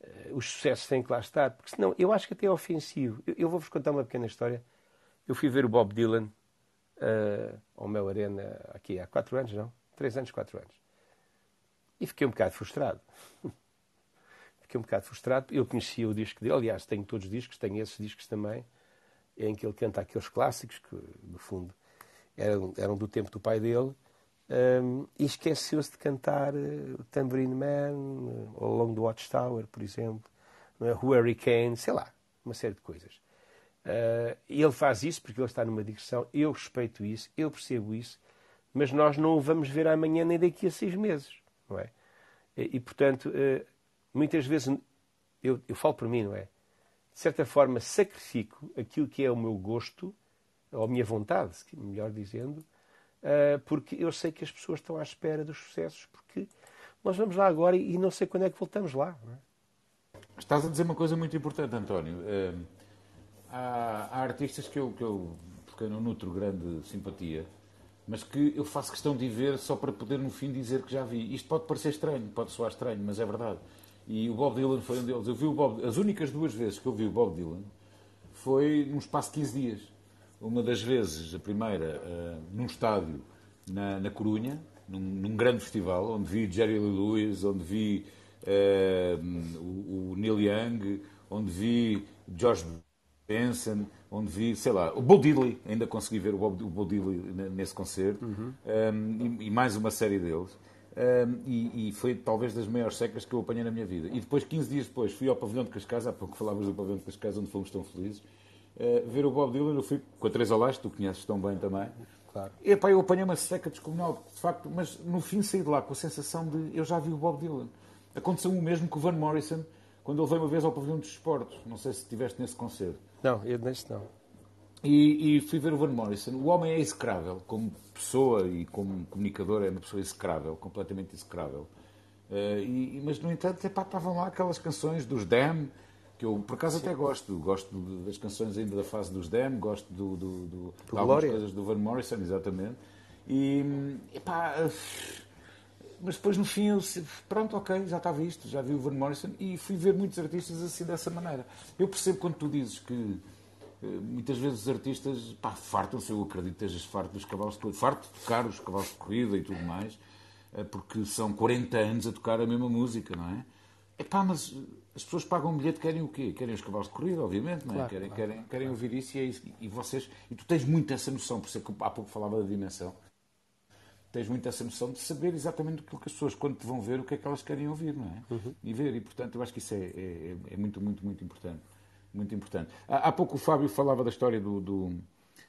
uh, os sucessos têm que lá estar, porque senão eu acho que até é ofensivo. Eu, eu vou-vos contar uma pequena história. Eu fui ver o Bob Dylan uh, ao meu Arena aqui há quatro anos, não? Três anos, quatro anos. E fiquei um bocado frustrado. fiquei um bocado frustrado. Eu conhecia o disco dele, aliás, tenho todos os discos, tenho esses discos também. em que ele canta aqueles clássicos que, no fundo, eram, eram do tempo do pai dele, um, e esqueceu-se de cantar uh, Tambourine Man, uh, Along the Watchtower, por exemplo, uh, Hurricane, sei lá, uma série de coisas. Uh, ele faz isso porque ele está numa digressão, eu respeito isso, eu percebo isso, mas nós não o vamos ver amanhã nem daqui a seis meses, não é? E, e portanto, uh, muitas vezes, eu, eu falo por mim, não é? De certa forma, sacrifico aquilo que é o meu gosto, ou a minha vontade, melhor dizendo, uh, porque eu sei que as pessoas estão à espera dos sucessos, porque nós vamos lá agora e, não sei quando é que voltamos lá. É? Estás a dizer uma coisa muito importante, António. Uh, há, há, artistas que eu, que eu, porque eu não nutro grande simpatia, mas que eu faço questão de ver só para poder no fim dizer que já vi. Isto pode parecer estranho, pode soar estranho, mas é verdade. E o Bob Dylan foi um deles. Eu vi o Bob, as únicas duas vezes que eu vi o Bob Dylan foi num espaço de 15 dias. Uma das vezes, a primeira, uh, num estádio na, na Corunha, num, num, grande festival, onde vi Jerry Lee Lewis, onde vi uh, o, o, Neil Young, onde vi George Benson, onde vi, sei lá, o Bo Diddley, ainda consegui ver o Bo, o Bo Diddley nesse concerto, uhum. um, e, e, mais uma série deles. Um, e, e, foi talvez das maiores secas que eu apanhei na minha vida. E depois, 15 dias depois, fui ao Pavilhão de Cascais, há pouco falavas do Pavilhão de Cascais, onde fomos tão felizes, uh, ver o Bob Dylan. Eu fui com a Teresa Leste, tu conheces tão bem também. Claro. E epá, eu apanhei uma seca descomunal, de facto, mas no fim saí de lá com a sensação de eu já vi o Bob Dylan. Aconteceu o mesmo com o Van Morrison quando ele veio uma vez ao Pavilhão dos Esportes. Não sei se estiveste nesse concerto. Não, eu neste não. E, e, fui ver o Van Morrison. O homem é execrável, como pessoa e como comunicador, é uma pessoa execrável, completamente execrável. Uh, e, mas, no entanto, epá, estavam lá aquelas canções dos Dam, que eu por acaso Sim. até gosto. Gosto das canções ainda da fase dos Dam, gosto do, do, do, de algumas coisas do Van Morrison, exatamente. E, epá, mas depois no fim eu disse, pronto, ok, já está visto, já vi o Van Morrison e fui ver muitos artistas assim dessa maneira. Eu percebo quando tu dizes que eh, muitas vezes os artistas pá, fartam-se, eu acredito que estejas farto dos cavalos de corrida, farto de tocar os cavalos de corrida e tudo mais, eh, porque são 40 anos a tocar a mesma música, não é? É pá, mas as pessoas pagam um bilhete, querem o quê? Querem os cavalos de corrida, obviamente, não é? Claro, querem, claro, querem, querem ouvir isso e é isso. E vocês, e tu tens muito essa noção, por isso é que há pouco falava da dimensão, tens muito essa noção de saber exatamente aquilo que as pessoas, quando te vão ver, o que é que elas querem ouvir, não é? Uhum. E ver, e portanto eu acho que isso é, é, é muito, muito, muito importante muito importante. Há, há pouco o Fábio falava da história do, do,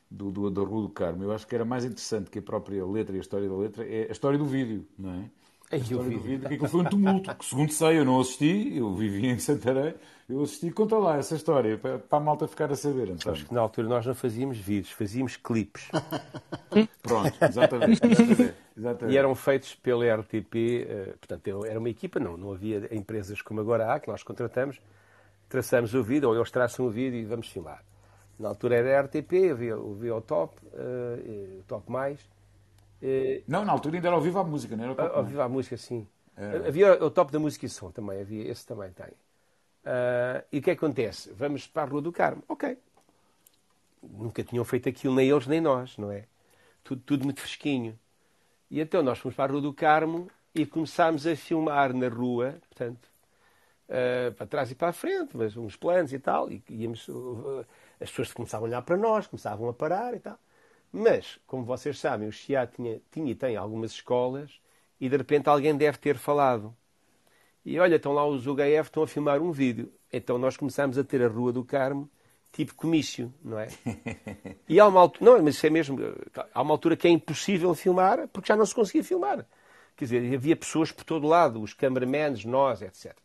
do, do, da Rua do Carmo. Eu acho que era mais interessante que a própria letra e a história da letra é a história do vídeo, não é? A história do vídeo, que aquilo foi um tumulto, que segundo sei eu não assisti, eu vivia em Santarém, eu assisti, conta lá essa história, para, para a malta ficar a saber. Sabes que na altura nós não fazíamos vídeos, fazíamos clipes. Pronto, exatamente, exatamente, exatamente, E eram feitos pela RTP, eh, portanto era uma equipa, não, não havia empresas como agora há, que nós contratamos, traçamos o vídeo, ou eles traçam o vídeo e vamos filmar. Na altura era a RTP, havia, havia o Top, uh, o Top Mais. Uh, não, na altura ainda era ao vivo a música, não era o Top Ao vivo a música, sim. É. Havia o Top da Música e Som também, havia, esse também tem. Uh, e o que, que acontece? Vamos para a Rua do Carmo. Ok. Nunca tinham feito aquilo, nem eles nem nós, não é? Tudo, tudo muito fresquinho. E então nós fomos para a Rua do Carmo e começámos a filmar na rua, portanto, uh, para trás e para a frente, mas uns planos e tal, e íamos, uh, as pessoas começavam a olhar para nós, começavam a parar e tal. Mas, como vocês sabem, o Chiado tinha, tinha e tem algumas escolas e de repente alguém deve ter falado. E olha, estão lá os UGF, estão a filmar um vídeo. Então nós começámos a ter a Rua do Carmo tipo comício, não é? E há uma altura, não, mas isso é mesmo, há uma altura que é impossível filmar porque já não se conseguia filmar. Quer dizer, havia pessoas por todo lado, os cameramans, nós, etc.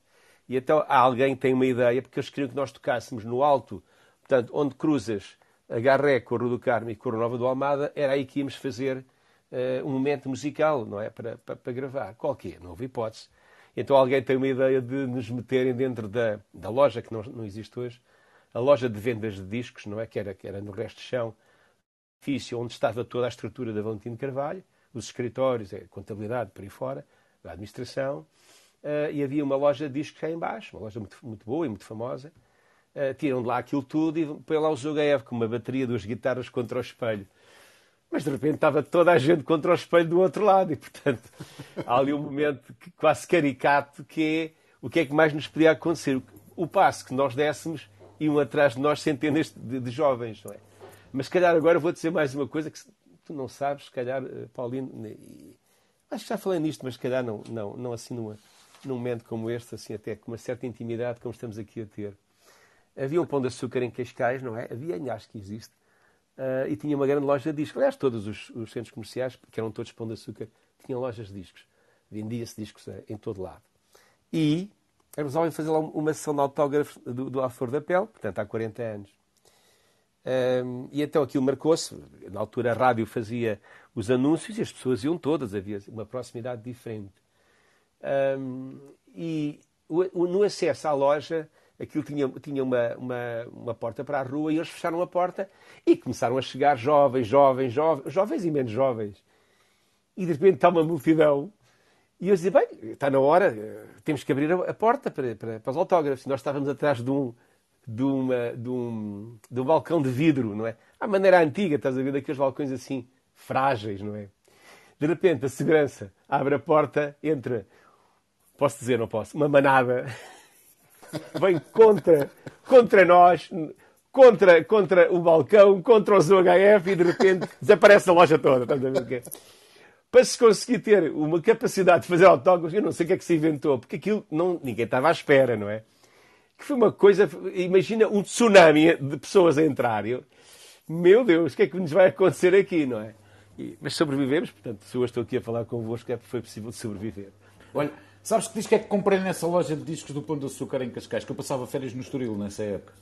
E então alguém tem uma ideia, porque eles queriam que nós tocássemos no alto, portanto, onde cruzas a Garré com a Rua do Carmo e a Nova do Almada, era aí que íamos fazer uh, um momento musical, não é? Para, para, para gravar. Qual que é? Não houve hipótese. Então alguém tem uma ideia de nos meterem dentro da, da loja, que não, não existe hoje, a loja de vendas de discos, não é? Que era, que era no resto de chão, edifício onde estava toda a estrutura da Valentino Carvalho, os escritórios, a contabilidade por aí fora, a administração, uh, e havia uma loja de discos cá embaixo, uma loja muito, muito boa e muito famosa. Uh, tiram de lá aquilo tudo e põem lá o Zugaev com uma bateria, duas guitarras contra o espelho. Mas de repente estava toda a gente contra o espelho do outro lado e, portanto, há ali um momento que, quase caricato que é o que é que mais nos podia acontecer. O passo que nós dessemos iam atrás de nós centenas de, de jovens, não é? Mas se calhar agora vou dizer mais uma coisa que tu não sabes, se calhar, eh, Paulino, acho que já falei nisto, mas se calhar não, não, não assim numa, num momento como este, assim até com uma certa intimidade como estamos aqui a ter. Havia um pão de açúcar em Cascais, não é? Havia, acho que existe, uh, e tinha uma grande loja de discos. Aliás, todos os, os, centros comerciais, que eram todos pão de açúcar, tinham lojas de discos. Vendia-se discos uh, em todo lado. E resolvem fazer lá uma sessão de autógrafos do, do Alfor da Pele, portanto há 40 anos. Um, e então aquilo marcou-se. Na altura a rádio fazia os anúncios e as pessoas iam todas, havia uma proximidade diferente. Um, e o, o, no acesso à loja, aquilo tinha, tinha uma, uma, uma, porta para a rua e eles fecharam a porta e começaram a chegar jovens, jovens, jovens, jovens e menos jovens. E de repente está uma multidão. E eu dizia, bem, está na hora, temos que abrir a, porta para, para, para os autógrafos. Nós estávamos atrás de um, de, uma, de, um, de um balcão de vidro, não é? À maneira antiga, estás a ver, daqueles balcões assim, frágeis, não é? De repente, a segurança abre a porta, entra, posso dizer, não posso, uma manada, vem contra, contra nós, contra, contra o balcão, contra os UHF e de repente desaparece a loja toda, a ver? Para se conseguir ter uma capacidade de fazer autógrafos, eu não sei o que é que se inventou, porque aquilo não, ninguém estava à espera, não é? que foi uma coisa. Imagina um tsunami de pessoas a entrar. Eu, meu Deus, o que é que nos vai acontecer aqui, não é? E, mas sobrevivemos, portanto, se eu estou aqui a falar convosco, é porque foi possível sobreviver. Olha, Sabes que disco é que comprei nessa loja de discos do Pão de Açúcar em Cascais? Que eu passava férias no Estoril nessa época.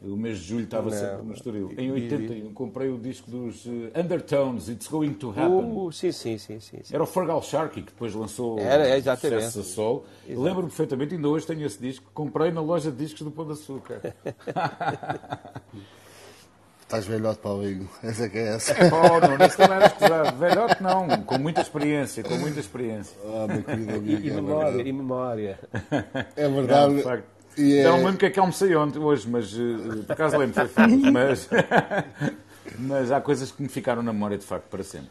O mês de julho estava não, sempre no Estoril. Em 81 comprei o disco dos uh, Undertones, It's Going to Happen. Uh, sim, sim, sim, sim, sim. Era o Fergal Sharkey que depois lançou Era, exatamente. o Sol. Lembro-me perfeitamente, ainda hoje tenho esse disco. Comprei na loja de discos do Pão de Açúcar. Estás velhote, Paulinho. Essa é que é essa. É, pô, não, isso também era escusado. Velhote não, com muita experiência, com muita experiência. Ah, meu querido amigo. E, e é memória, e memória. É verdade. Não, facto. E é... Não lembro que é que almocei ontem, hoje, mas uh, por acaso lembro, foi facto. Mas, mas há coisas que me ficaram na memória de facto para sempre.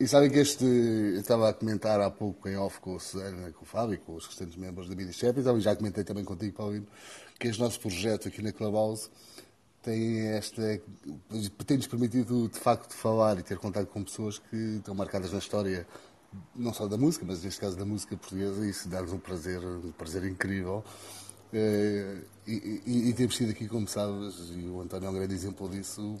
E sabem que este. Eu estava a comentar há pouco em off com o Susana, com o Fábio, com os restantes membros da Midi Chapel, e já comentei também contigo, Paulino, que este nosso projeto aqui na Clubhouse tem esta tem-nos permitido de facto falar e ter contato com pessoas que estão marcadas na história não só da música, mas neste caso da música portuguesa e isso dá-nos um prazer, um prazer incrível. Eh, e, e, e, temos tido aqui, como sabes, e o António é um grande exemplo disso,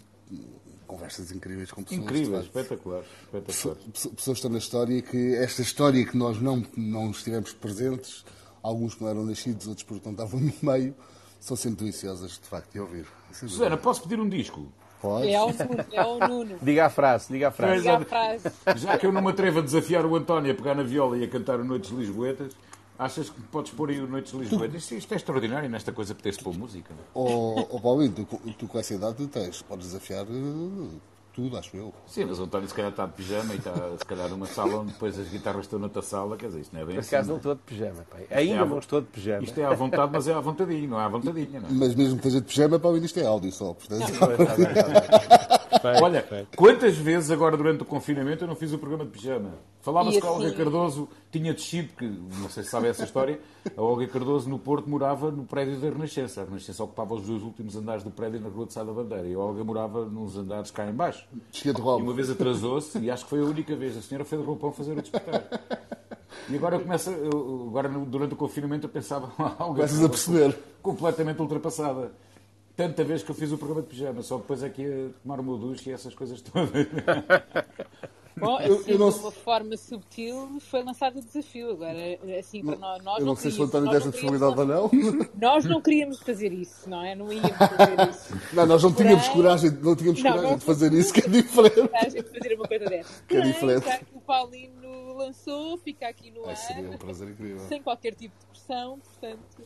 conversas incríveis com pessoas. Incríveis, espetacular, espetacular. Pessoas que estão na história que esta história que nós não, não estivemos presentes, alguns que não eram nascidos, outros porque não estavam no meio, são sempre deliciosas de facto de ouvir. Susana, posso pedir um disco? Pode. É o, é o Nuno. Diga a frase, diga a frase. Diga a frase. Já que eu não me atrevo a desafiar o António a pegar na viola e a cantar o Noites Lisboetas, achas que podes pôr aí o Noites Lisboetas? Isto, isto é extraordinário nesta coisa de teres pôr música. Ó oh, oh, Paulinho, tu, tu, com essa idade tu tens, podes desafiar uh, tudo, acho eu. Sim, mas o António se calhar está de pijama e está se calhar numa sala onde depois as guitarras estão noutra sala, quer dizer, isto não é bem Por assim. acaso não estou de pijama, pai. Ainda é não estou de pijama. Isto é à vontade, mas é à vontadinha, não é à vontadinha, não é? Mas mesmo que esteja de pijama, para isto é áudio só, portanto... Olha, quantas vezes agora durante o confinamento eu não fiz o programa de pijama? Falava-se que a Olga assim? Cardoso tinha descido, que não sei se sabe essa história, a Olga Cardoso no Porto morava no prédio da Renascença. A Renascença ocupava os dois últimos andares do prédio na Rua de Sá da Bandeira e a Olga morava nos andares cá em baixo. de roupa. E uma vez atrasou-se e acho que foi a única vez. A senhora foi de roupão fazer o despertar. E agora eu começo, eu, agora durante o confinamento eu pensava, Começas a perceber. Completamente ultrapassada tanta vez que eu fiz o programa de pijama, só depois é a tomar o meu duche e essas coisas todas. Bom, assim, eu, eu não... de uma forma subtil, foi lançado o desafio. Agora, assim, para nós, nós eu não, não sei se o António tem essa possibilidade ou não. Nós não queríamos fazer isso, não é? Não íamos fazer isso. Não, nós não Porém... tínhamos coragem, não tínhamos não, coragem de fazer isso, que é diferente. Coragem de fazer uma coisa dessa. Que é diferente. Que o Paulino lançou, fica aqui no é, ar. Seria um prazer incrível. Sem qualquer tipo de pressão, portanto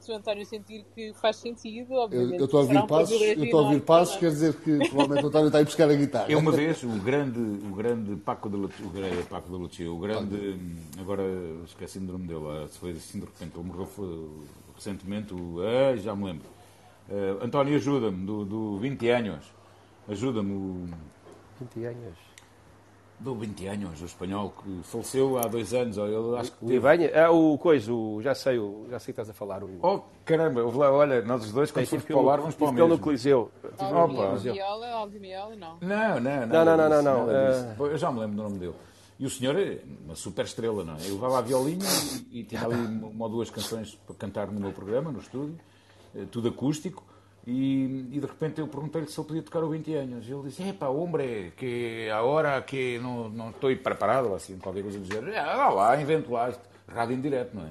se o António sentir que faz sentido, obviamente. Eu estou a ouvir um passos, eu estou a ouvir passos, quer dizer que provavelmente o António está a ir buscar a guitarra. É uma vez o grande, o grande Paco de Lucia, o grande Paco de Lucia, o grande, agora esqueci-me do nome dele, foi assim de repente, ele morreu foi, recentemente, o, ah, já me lembro. Uh, António, ajuda-me, do, do 20 anos, ajuda-me. O... 20 anos. Do 20 anos, o espanhol, que faleceu há dois anos. Eu acho que teve... O Ibanha, é o coisa, o, já sei, o, já sei que estás a falar. O... Oh, caramba, olha, nós os dois, quando fomos para o lar, vamos para o mesmo. no Coliseu. Não? Não, não, não. Não, não, não, não. Uh... Eu já me lembro do nome dele. E o senhor é uma super estrela, não é? Eu levava a violinha e, e tinha ali uma ou duas canções para cantar no meu programa, no estúdio, eh, tudo acústico. E, e, de repente eu perguntei-lhe se ele podia tocar o 20 anos. E ele disse: Epa, hombre, que agora que não, não estou preparado, assim, qualquer coisa do género. Ah, lá, invento lá, isto, rádio em direto, não é?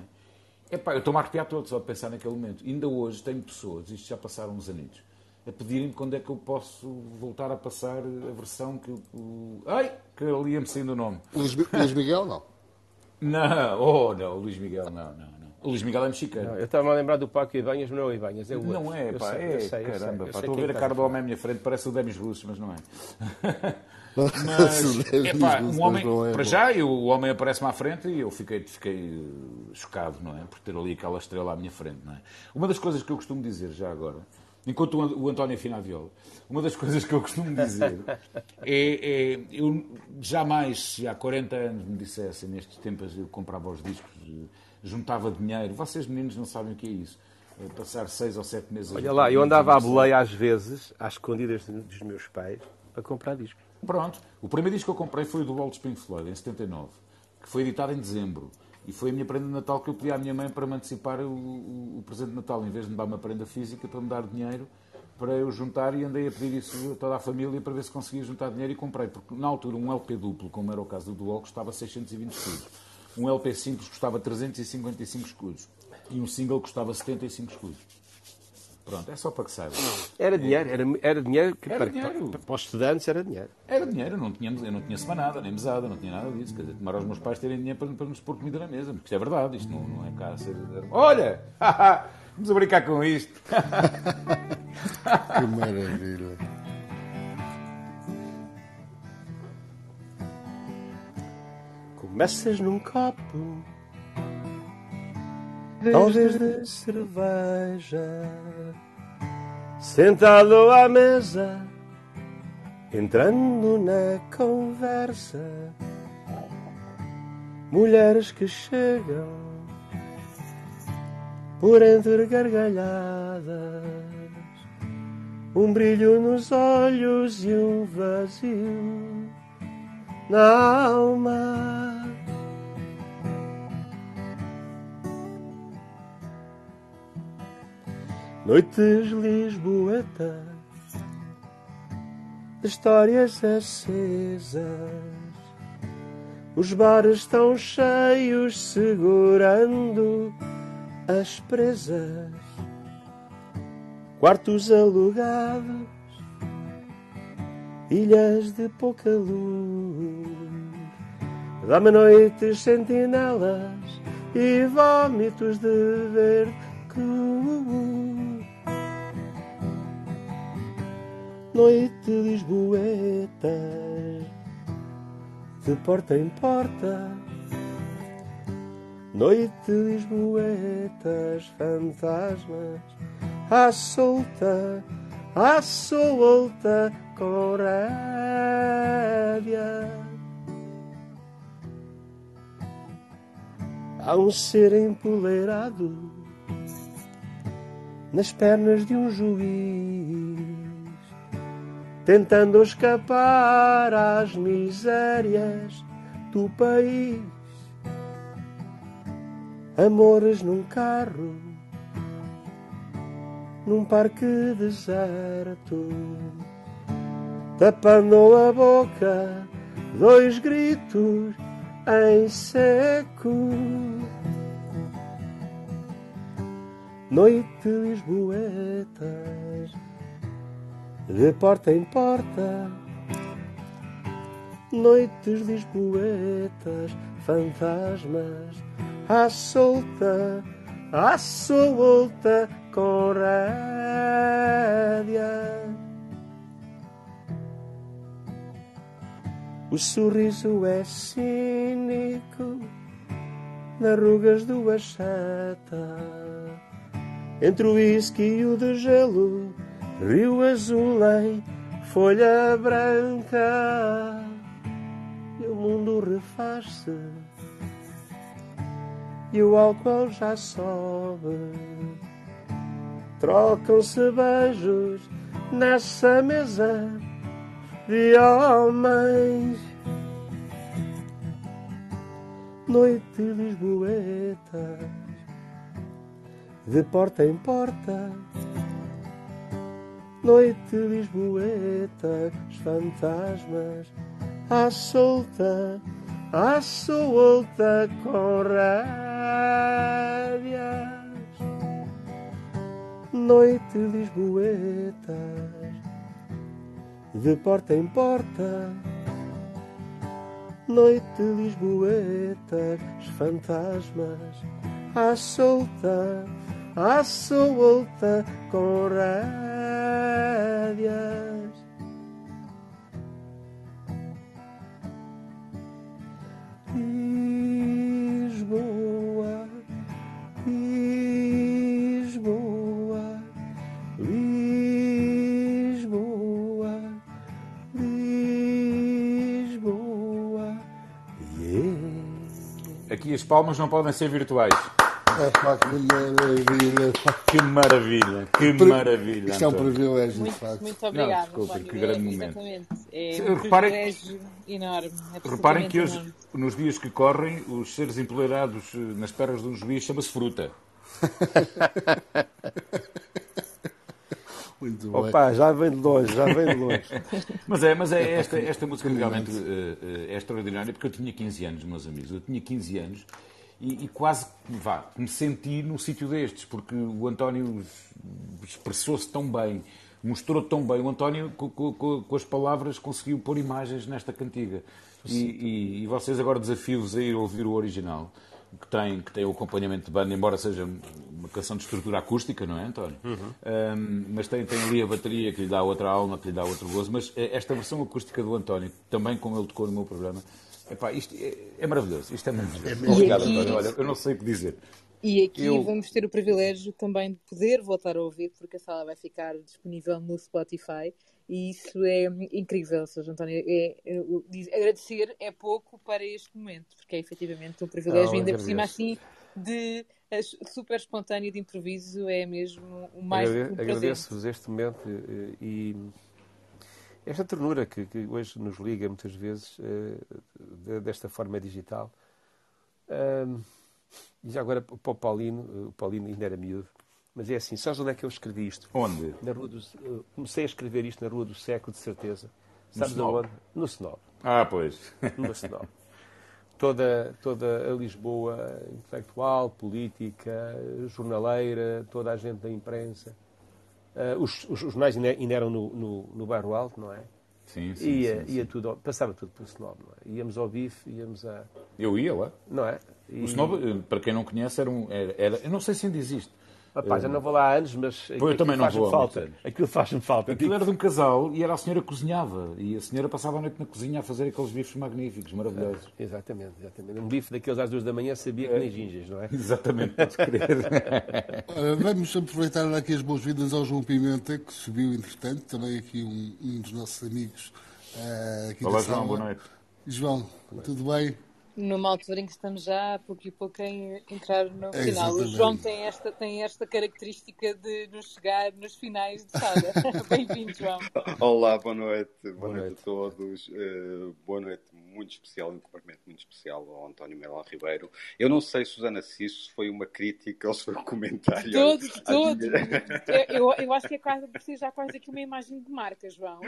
Epá, eu estou-me a arrepiar todo só a pensar naquele momento. Ainda hoje tenho pessoas, isto já passaram uns anos, a pedirem-me quando é que eu posso voltar a passar a versão que o. Ai! Que ali ia-me saindo o nome. Luís, Luís Miguel, não? Não, oh, não, Luís Miguel, não, não. O Luís Miguel é mexicano. Não, eu estava a lembrar do Paco Ibanhas, mas não é o Ibanhas, é o Não é, pá, sei, é, eu sei, caramba, sei, pá, estou a ver a cara do homem à minha frente, parece o Demis Russos, mas não é. mas, epá, um homem, é, para já, eu, o homem aparece-me à frente e eu fiquei, fiquei chocado, não é? Por ter ali aquela estrela à minha frente, não é? Uma das coisas que eu costumo dizer já agora, enquanto o António afina a viola, uma das coisas que eu costumo dizer é, é, eu jamais, se há 40 anos me dissessem, nestes tempos eu comprava os discos juntava dinheiro. Vocês, meninos, não sabem o que é isso. É passar seis ou sete meses... Olha lá, eu andava à boleia às vezes, às escondidas dos meus pais, para comprar discos. Pronto. O primeiro disco que eu comprei foi o do Walt Spring Floyd, em 79, que foi editado em dezembro. E foi a minha prenda de Natal que eu pedi à minha mãe para me antecipar o, o, o presente de Natal. Em vez de me dar uma prenda física, para me dar dinheiro para eu juntar e andei a pedir isso a toda a família para ver se conseguia juntar dinheiro e comprei. Porque na altura um LP duplo, como era o caso do Dual, custava 620 escudos. Um LP simples custava 355 escudos e um single custava 75 escudos. Pronto, é só para que saiba. Era dinheiro, era, era dinheiro que era para, dinheiro. Para, para, os estudantes era dinheiro. Era dinheiro, eu não tinha, eu não tinha semanada, nem mesada, não tinha nada disso. Quer dizer, tomar aos meus pais terem dinheiro para, para nos pôr comida na mesa, porque isto é verdade, isto não, não é cá a ser. Olha! Vamos a brincar com isto! que maravilha! Começas num copo, talvez de cerveja, sentado à mesa, entrando na conversa. Mulheres que chegam por entre gargalhadas, um brilho nos olhos e um vazio na alma. Noites lisboetas histórias acesas. Os bares estão cheios, segurando as presas. Quartos alugados, ilhas de pouca luz. Dá-me noites sentinelas e vômitos de verde noite lisboeta, de porta em porta, noite lisboetas, fantasmas, à solta, à solta, com rédea. Há um ser empoleirado nas pernas de um juiz tentando escapar às misérias do país. Amores num carro, num parque deserto, tapando a boca, dois gritos em seco. Noite lisboetas de porta em porta, noites lisboetas, fantasmas, à solta, à solta, com rédea. O sorriso é cínico, nas rugas do achata, entre o whisky e o de gelo Rio azul em folha branca. faz-se e o álcool já sobe. Trocam-se beijos nessa mesa de homens. Noite lisboeta, de porta em porta. Noite lisboeta, os fantasmas à solta, à solta com rédeas. Noite lisboeta, de porta em porta. Noite lisboeta, os fantasmas à solta, à solta com rédeas. Palmas não podem ser virtuais. É, pá, que maravilha. pá. Que maravilha, que Pri- maravilha. Isto é um privilégio, de Muito, facto. muito obrigada. desculpa, António. que grande é, momento. Exatamente. É um reparem- privilégio enorme. Reparem que hoje, enorme. nos dias que correm, os seres empoderados eh, nas pernas de um juiz chama-se fruta. Muito bem. Opa, já vem de longe, já vem de longe. Mas é, mas é esta, esta música realmente eh, é extraordinária porque eu tinha 15 anos, meus amigos. Eu tinha 15 anos e, e quase vá, me senti num sítio destes, porque o António expressou-se tão bem, mostrou tão bem. O António, co- co- co- com, as palavras, conseguiu pôr imagens nesta cantiga. E, e- e vocês agora desafio-vos a ir ouvir o original, que tem, que tem o acompanhamento de banda, embora seja uma canção de estrutura acústica, não é, António? Um, mas tem, tem ali a bateria que lhe dá outra alma, que lhe dá outro gozo. Mas eh, esta versão acústica do António, também como ele tocou no meu programa, epá, isto é, é maravilhoso. Isto é maravilhoso. Obrigado, aqui- António. Olha, eu não sei o que dizer. E aqui Eu- vamos ter o privilégio também de poder voltar a ouvir, porque a sala vai ficar disponível no Spotify. E isso é incrível, Sr. António. É, é- diz- agradecer é pouco para este momento, porque é efetivamente um privilégio, ainda por cima assim, de eh, super espontâneo de improviso, é mesmo o mais Agrade-. Agradeço-vos este momento eh, e esta ternura que, que hoje nos liga muitas vezes eh, de- desta forma digital. E já agora para o Paulino, o Paulino ainda era miúdo, mas é assim, sabes onde é que eu escrevi isto? Onde? Na rua do, eh, comecei a escrever isto na Rua do Século, de certeza. No Sabes Snob? aonde? No Snob. Ah, pois. No Snob. Toda, toda a Lisboa intelectual, política, jornaleira, toda a gente da imprensa. Ah, os, os jornais ainda, eram no, no, no Bairro Alto, não é? Sim, sim, ia, sim, ia sim. tudo, passava tudo pelo Snob, não é? Íamos ao bife, íamos a. Eu ia lá. Não é? E, O Snob, eh, para quem não conhece, era um. Era, era- eu não sei se ainda existe. Rapaz, já não vou lá há anos, mas aquilo também não faz-me vou falta. Aquilo faz-me falta. Aquilo era de um casal e era a senhora que cozinhava. E a senhora passava a noite na cozinha a fazer aqueles bifes magníficos, maravilhosos. Exatamente, exatamente. Um bife daqueles às duas da manhã sabia que nem gingas, não é? Exatamente, podes crer. Vamos aproveitar aqui as boas-vindas ao João Pimenta, que subiu entretanto, também aqui um, um dos nossos amigos eh, aqui Olá, João, boa noite. João, tudo bem? Numa altura em que estamos já a pouco e pouco a entrar no É, final. O exatamente. João tem esta, tem esta característica de nos chegar nos finais de sala. Bem-vindo, João. Olá, boa noite. Boa, Boa noite. noite. a todos. Eh, boa noite muito especial, um cumprimento muito especial ao António Melão Ribeiro. Eu não sei, Susana, se isso foi uma crítica ou se foi um comentário. Todo, à todo. Eu, eu acho que é quase, precisa já quase aqui uma imagem de marca, João.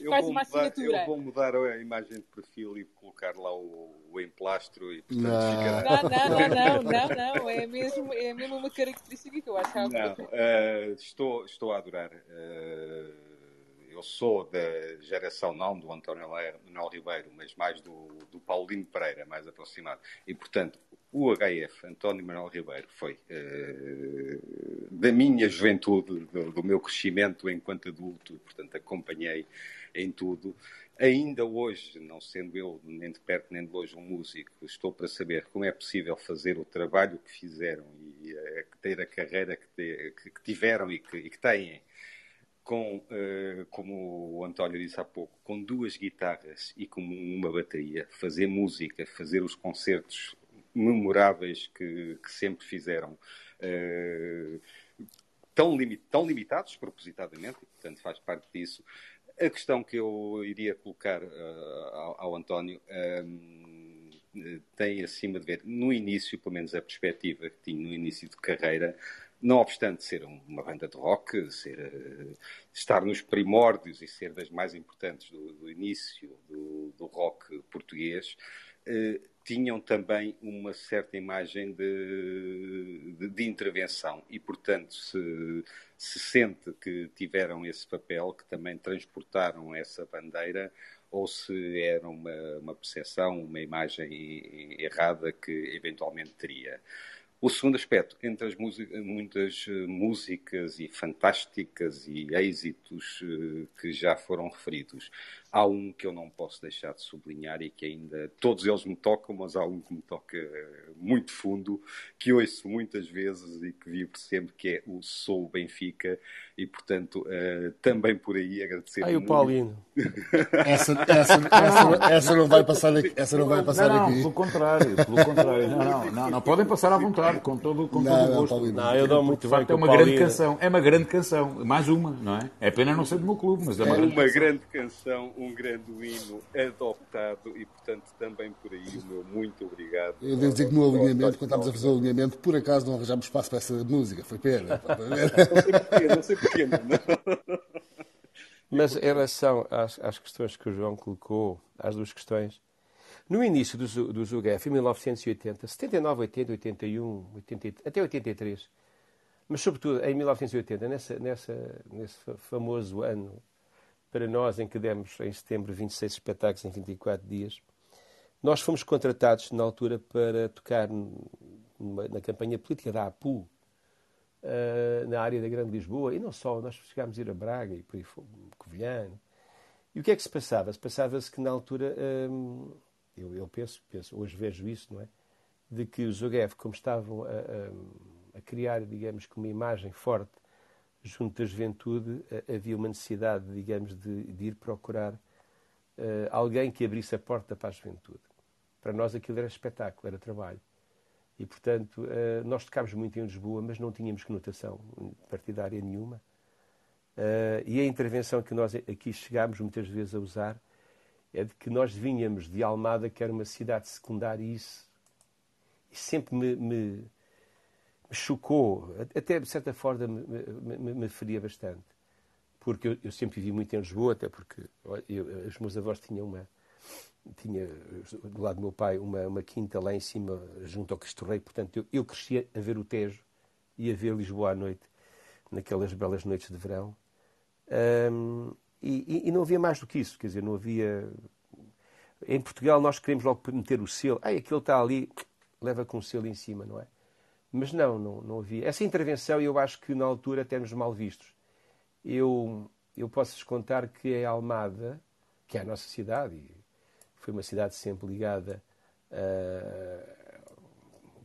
Eu Quase vou, uma mudar, assinatura. eu vou mudar a imagem de perfil e colocar lá o, o emplastro e portanto Não. ficará. Não, não, não, não, não, não. É mesmo, é mesmo uma característica que eu acho que há Não, eh, estou, estou a adorar. Eh, eu sou da geração não do António Manuel Ribeiro, mas mais do, do Paulino Pereira, mais aproximado. E, portanto, o HF, António Manuel Ribeiro, foi eh, da minha juventude, do, do meu crescimento enquanto adulto, portanto, acompanhei em tudo. Ainda hoje, não sendo eu nem de perto nem de longe um músico, estou para saber como é possível fazer o trabalho que fizeram e eh, ter a carreira que, te- que tiveram e que, e que têm com, uh, como o António disse há pouco, com duas guitarras e com uma bateria, fazer música, fazer os concertos memoráveis que, que sempre fizeram. Uh, tão, limit, tão limitados propositadamente, e, portanto faz parte disso. A questão que eu iria colocar uh, ao, ao, António tem acima de ver, no início, pelo menos a perspectiva que tinha no início de carreira, não obstante ser uma banda de rock, ser, uh, estar nos primórdios e ser das mais importantes do, do início do, do, rock português, uh, tinham também uma certa imagem de, de, de intervenção e, portanto, se, se, sente que tiveram esse papel, que também transportaram essa bandeira, ou se era uma, uma percepção, uma imagem errada que eventualmente teria. O segundo aspecto, entre as muitas eh, músicas e fantásticas e êxitos eh, que já foram referidos, há um que eu não posso deixar de sublinhar e que ainda todos eles me tocam, mas há um que me toca eh, muito fundo, que ouço muitas vezes e que vivo sempre, que é o Sou Benfica, e portanto também por aí agradecer. Ai, o Paulino. essa, essa, essa, essa, não vai passar aqui. Essa não vai passar não, não, aqui. Pelo contrário, pelo contrário. Não, não, não, não, podem passar à vontade com todo, com não, todo o gosto. Não, não, eu dou muito de facto, bem é uma grande canção. É uma grande canção. Mais uma, não é? É pena não ser do meu clube, mas é uma, é grande, uma canção. grande canção, um grande hino adoptado e, portanto, também por aí o meu muito obrigado. Eu devo dizer que no alinhamento, quando estávamos a fazer o alinhamento, por acaso não arranjámos espaço para essa música. Foi pena. não sei porquê, não sei porquê. Mas em relação às, às questões que o João colocou, às duas questões, no início do, do ZUGF, em 1980, 79, 80, 81, 80, até 83, mas sobretudo em 1980, nessa, nessa, nesse famoso ano para nós em que demos em setembro 26 espetáculos em 24 dias, nós fomos contratados na altura para tocar numa, na campanha política da APU, uh, na área da Grande Lisboa, e não só, nós chegámos a ir a Braga e por aí Covilhã. E o que é que se passava? Se passava-se que na altura um, eu, eu penso, penso, hoje vejo isso, não é? De que os OGF, como estavam a, a, a criar, digamos, uma imagem forte junto da juventude, havia uma necessidade, digamos, de, de ir procurar uh, alguém que abrisse a porta para a juventude. Para nós aquilo era espetáculo, era trabalho. E, portanto, uh, nós tocámos muito em Lisboa, mas não tínhamos conotação partidária nenhuma. Uh, e a intervenção que nós aqui chegámos muitas vezes a usar é de que nós vinhamos de Almada, que era uma cidade secundária, e isso, isso sempre me, me, chocou, até de certa forma me, me, me feria bastante. Porque eu, eu, sempre vivi muito em Lisboa, até porque eu, os meus avós tinham uma. Tinha, do lado do meu pai, uma, uma quinta lá em cima, junto ao Cristo Rei. Portanto, eu, eu crescia a ver o Tejo e a ver Lisboa à noite, naquelas belas noites de verão. Um, e, e, não havia mais do que isso, quer dizer, não havia. Em Portugal nós queremos logo meter o selo, ai, aquele está ali, leva com o selo em cima, não é? Mas não, não, não havia. Essa intervenção eu acho que na altura temos mal vistos. Eu, eu posso-vos contar que é Almada, que é a nossa cidade, e foi uma cidade sempre ligada a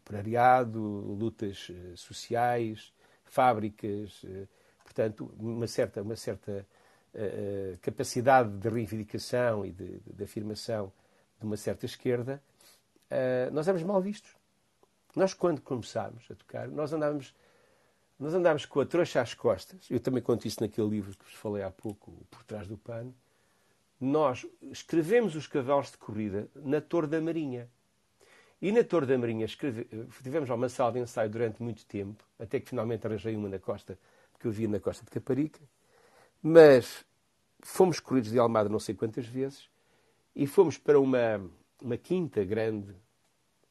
operariado, lutas eh, sociais, fábricas, eh, portanto, uma certa, uma certa uh, capacidade de reivindicação e de, de, afirmação de uma certa esquerda, uh, nós éramos mal vistos. Nós, quando começámos a tocar, nós andávamos, nós andávamos com a trouxa às costas. Eu também conto isso naquele livro que vos falei há pouco, Por Trás do Pano. Nós escrevemos os cavalos de corrida na Torre da Marinha. E na Torre da Marinha escreve... tivemos uma sala de ensaio durante muito tempo, até que finalmente arranjei uma na costa, que eu via na costa de Caparica. Mas fomos corridos de Almada não sei quantas vezes e fomos para uma, uma quinta grande,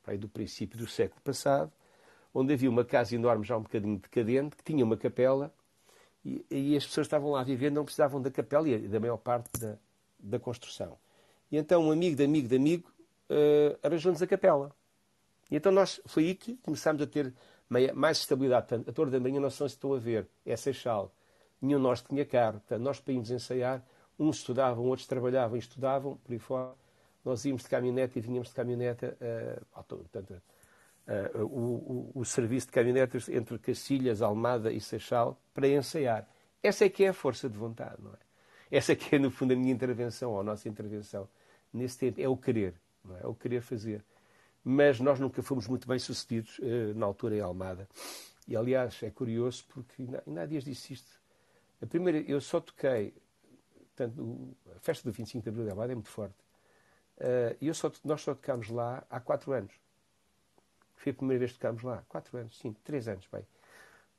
aí do princípio do século passado, onde havia uma casa enorme, já um bocadinho decadente, que tinha uma capela e, e as pessoas estavam lá vivendo, não precisavam da capela e da maior parte da, da construção. E então um amigo de amigo de amigo uh, arranjou-nos a capela. E então nós, foi aí que começámos a ter mais estabilidade. Portanto, a Torre da Marinha não se estão a ver, é Seixal nenhum de nós tinha carro. Portanto, nós para irmos ensaiar, uns estudavam, outros trabalhavam e estudavam, por aí fora. Nós íamos de caminhonete e vinhamos de caminhonete, uh, portanto, uh, o, o, o, serviço de caminhonetas entre Cacilhas, Almada e Seixal para ensaiar. Essa é que é a força de vontade, não é? Essa é que é, no fundo, a minha intervenção, ou a nossa intervenção nesse tempo. É o querer, não é? É o querer fazer. Mas nós nunca fomos muito bem sucedidos uh, na altura em Almada. E, aliás, é curioso porque ainda há dias disse isto. A primeira, eu só toquei, tanto, a festa do 25 de Abril de Almada é muito forte. Eu só, nós só tocámos lá há quatro anos. Foi a primeira vez que tocámos lá. Quatro anos, sim, três anos, bem.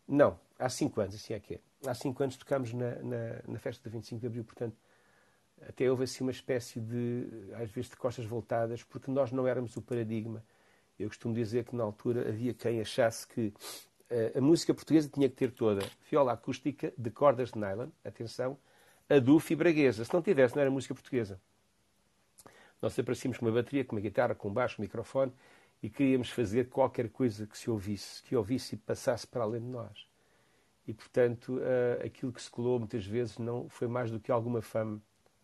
Não, há cinco anos, assim é que é. Há cinco anos tocámos na, na, na festa do 25 de Abril, portanto, até houve assim uma espécie de, às vezes, de costas voltadas, porque nós não éramos o paradigma. Eu costumo dizer que na altura havia quem achasse que uh, a música portuguesa tinha que ter toda viola acústica de cordas de nylon, atenção, adufo e braguesa. Se não tivesse, não era música portuguesa. Nós aparecíamos com uma bateria, com uma guitarra, com um baixo, um microfone e queríamos fazer qualquer coisa que se ouvisse, que ouvisse e passasse para além de nós. E, portanto, uh, aquilo que se colou muitas vezes não foi mais do que alguma fama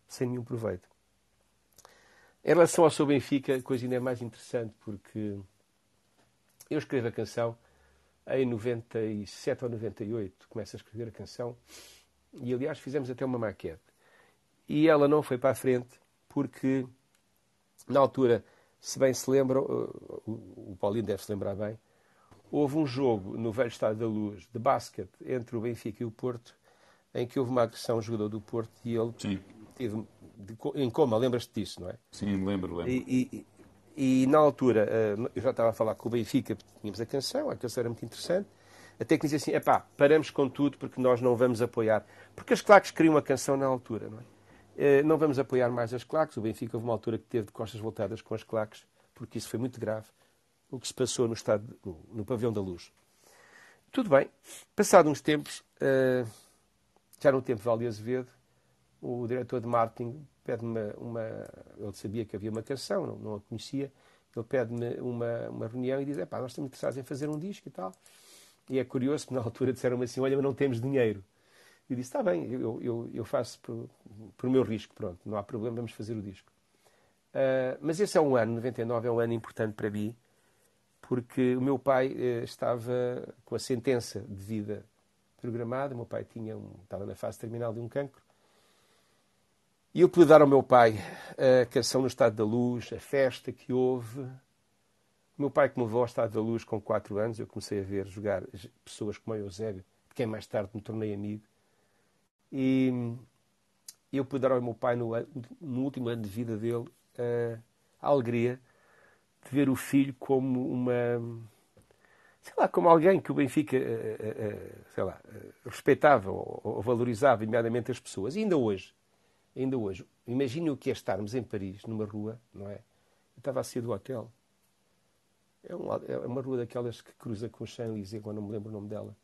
sem nenhum proveito. Em relação ao seu Benfica, a coisa ainda é mais interessante, porque eu escrevo a canção em 97 ou 98, começo a escrever a canção, e aliás fizemos até uma maquete. E ela não foi para a frente, porque na altura se bem se lembram, uh, o Paulinho deve se lembrar bem, houve um jogo no velho Estádio da Luz de basquete entre o Benfica e o Porto, em que houve uma agressão a um jogador do Porto e ele Sim. teve em coma, lembras-te disso, não é? Sim, lembro, lembro. E, e, e, na altura, uh, eu já estava a falar com o Benfica, tínhamos a canção, a canção era muito interessante, até que dizia assim, epá, paramos com tudo porque nós não vamos apoiar. Porque as claques queriam a canção na altura, não é? Eh, não vamos apoiar mais as claques. O Benfica houve uma altura que teve de costas voltadas com as claques, porque isso foi muito grave, o que se passou no, estado, no, no da luz. Tudo bem. Passados uns tempos, eh, já no tempo de Valde Azevedo, o diretor de marketing pede-me uma, Ele sabia que havia uma canção, não, não a conhecia. Ele pede-me uma, uma reunião e diz: Pá, nós estamos interessados em fazer um disco e tal. E é curioso que na altura disseram-me assim: Olha, mas não temos dinheiro. E disse: Está bem, eu, eu, eu faço por, por meu risco, pronto, não há problema, vamos fazer o disco. Uh, mas esse é um ano, 99 é um ano importante para mim, porque o meu pai uh, estava com a sentença de vida programada, o meu pai tinha um, estava na fase terminal de um cancro, e eu pude dar ao meu pai a canção no Estado da Luz, a festa que houve. O meu pai que me levou ao Estado da Luz com 4 anos, eu comecei a ver jogar pessoas como o Eusébio, de quem mais tarde me tornei amigo. E eu pude dar ao meu pai, no, no último ano de vida dele, a alegria de ver o filho como uma. Sei lá, como alguém que o Benfica, sei lá, respeitava ou valorizava imediatamente as pessoas. E ainda hoje, ainda hoje, imagine o que é estarmos em Paris, numa rua, não é? Eu estava a sair do hotel. É, é uma rua daquelas que cruza com o Champs-Élysées, agora não me lembro o nome dela.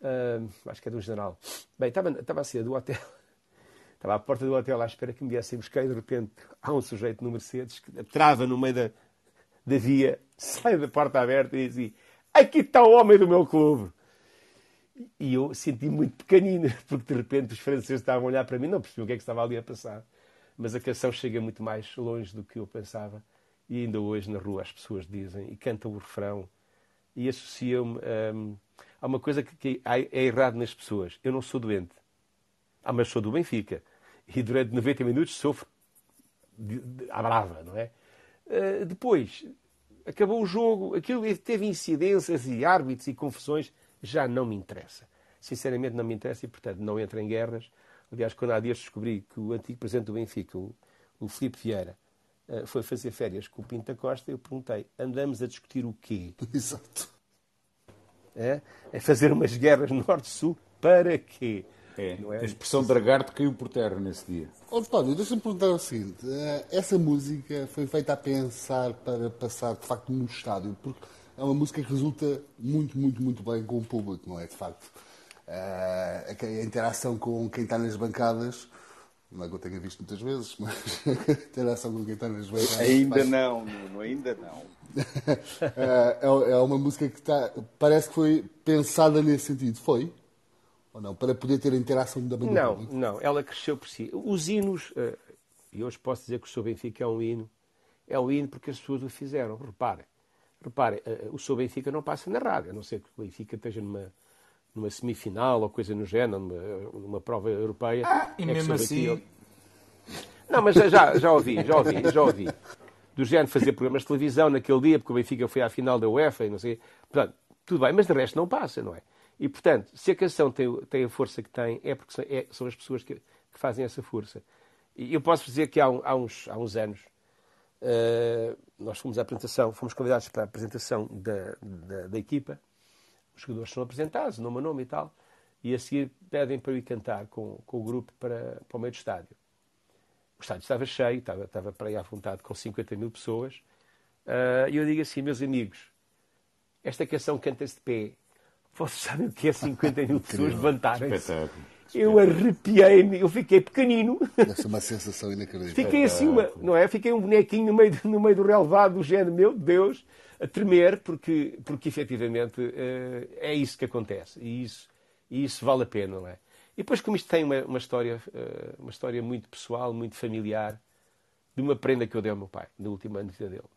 Uh, acho que é do general. Bem, estava, estava a sair do hotel. Estava à porta do hotel à espera que me viessem buscar e de repente há um sujeito no Mercedes que trava no meio da, da via, sai da porta aberta e diz assim, aqui está o homem do meu clube. E eu senti muito pequenino, porque de repente os franceses estavam a olhar para mim, não percebi o que é que estava ali a passar. Mas a canção chega muito mais longe do que eu pensava. E ainda hoje na rua as pessoas dizem e cantam o refrão e associam-me um, há uma coisa que, que é errado nas pessoas. Eu não sou doente. Ah, mas sou do Benfica. E durante 90 minutos sofro à brava, não é? Uh, depois, acabou o jogo, aquilo teve incidências e árbitros e confusões, já não me interessa. Sinceramente não me interessa e, portanto, não entro em guerras. Aliás, quando há dias descobri que o antigo presidente do Benfica, o, o Filipe Vieira, foi fazer férias com o Pinta Costa, eu perguntei, andamos a discutir o quê? Exato é, é fazer umas guerras norte-sul para quê? É, é? A expressão dragarto caiu por terra nesse dia. António, deixa-me perguntar o seguinte: eh, essa música foi feita a pensar para passar de facto num estádio, porque é uma música que resulta muito, muito, muito bem com o público, não é? De facto, eh, a interação com quem está nas bancadas não é que eu tenha visto muitas vezes, mas a interação com está nas bancadas. Ainda não, Nuno, ainda não. É, é, é uma música que está, parece que foi pensada nesse sentido. Foi? Ou não? Para poder ter a interação da banda Não, não. Ela cresceu por si. Os hinos, eh, e hoje posso dizer que o Sou Benfica é um hino, é um hino porque as pessoas o fizeram. Reparem, reparem, eh, o Sou Benfica não passa na rádio, a não ser que o Benfica esteja numa, numa semifinal ou coisa no género, numa, numa prova europeia. Ah, e é mesmo assim. Não, mas já, já ouvi, já ouvi, já ouvi. Do género fazer programas de televisão naquele dia, porque o Benfica foi à final da UEFA e não sei. Portanto, tudo bem, mas de resto não passa, não é? E, portanto, se a canção tem, tem a força que tem, é porque são, é, são as pessoas que, que, fazem essa força. E eu posso dizer que há, há, uns, há uns anos uh, nós fomos à apresentação, fomos convidados para a apresentação da, da, da, equipa. Os jogadores são apresentados, nome a nome e tal. E a seguir pedem para eu ir cantar com, com o grupo para, para o meio do estádio. O estádio estava cheio, estava, estava para aí à vontade com 50 mil pessoas. Uh, e eu digo assim, meus amigos, esta canção canta-se de pé vocês sabem o que é 50 mil pessoas levantarem-se? Eu arrepiei-me, eu fiquei pequenino. Deve uma sensação inacreditável. Fiquei assim, uma, não é? Fiquei um bonequinho no meio, no meio do relevado do género, meu Deus, a tremer, porque, porque efetivamente uh, é isso que acontece. E isso, e isso vale a pena, não é? E depois, como isto tem uma, uma história, uh, uma história muito pessoal, muito familiar, de uma prenda que eu dei ao meu pai, no último ano de vida dele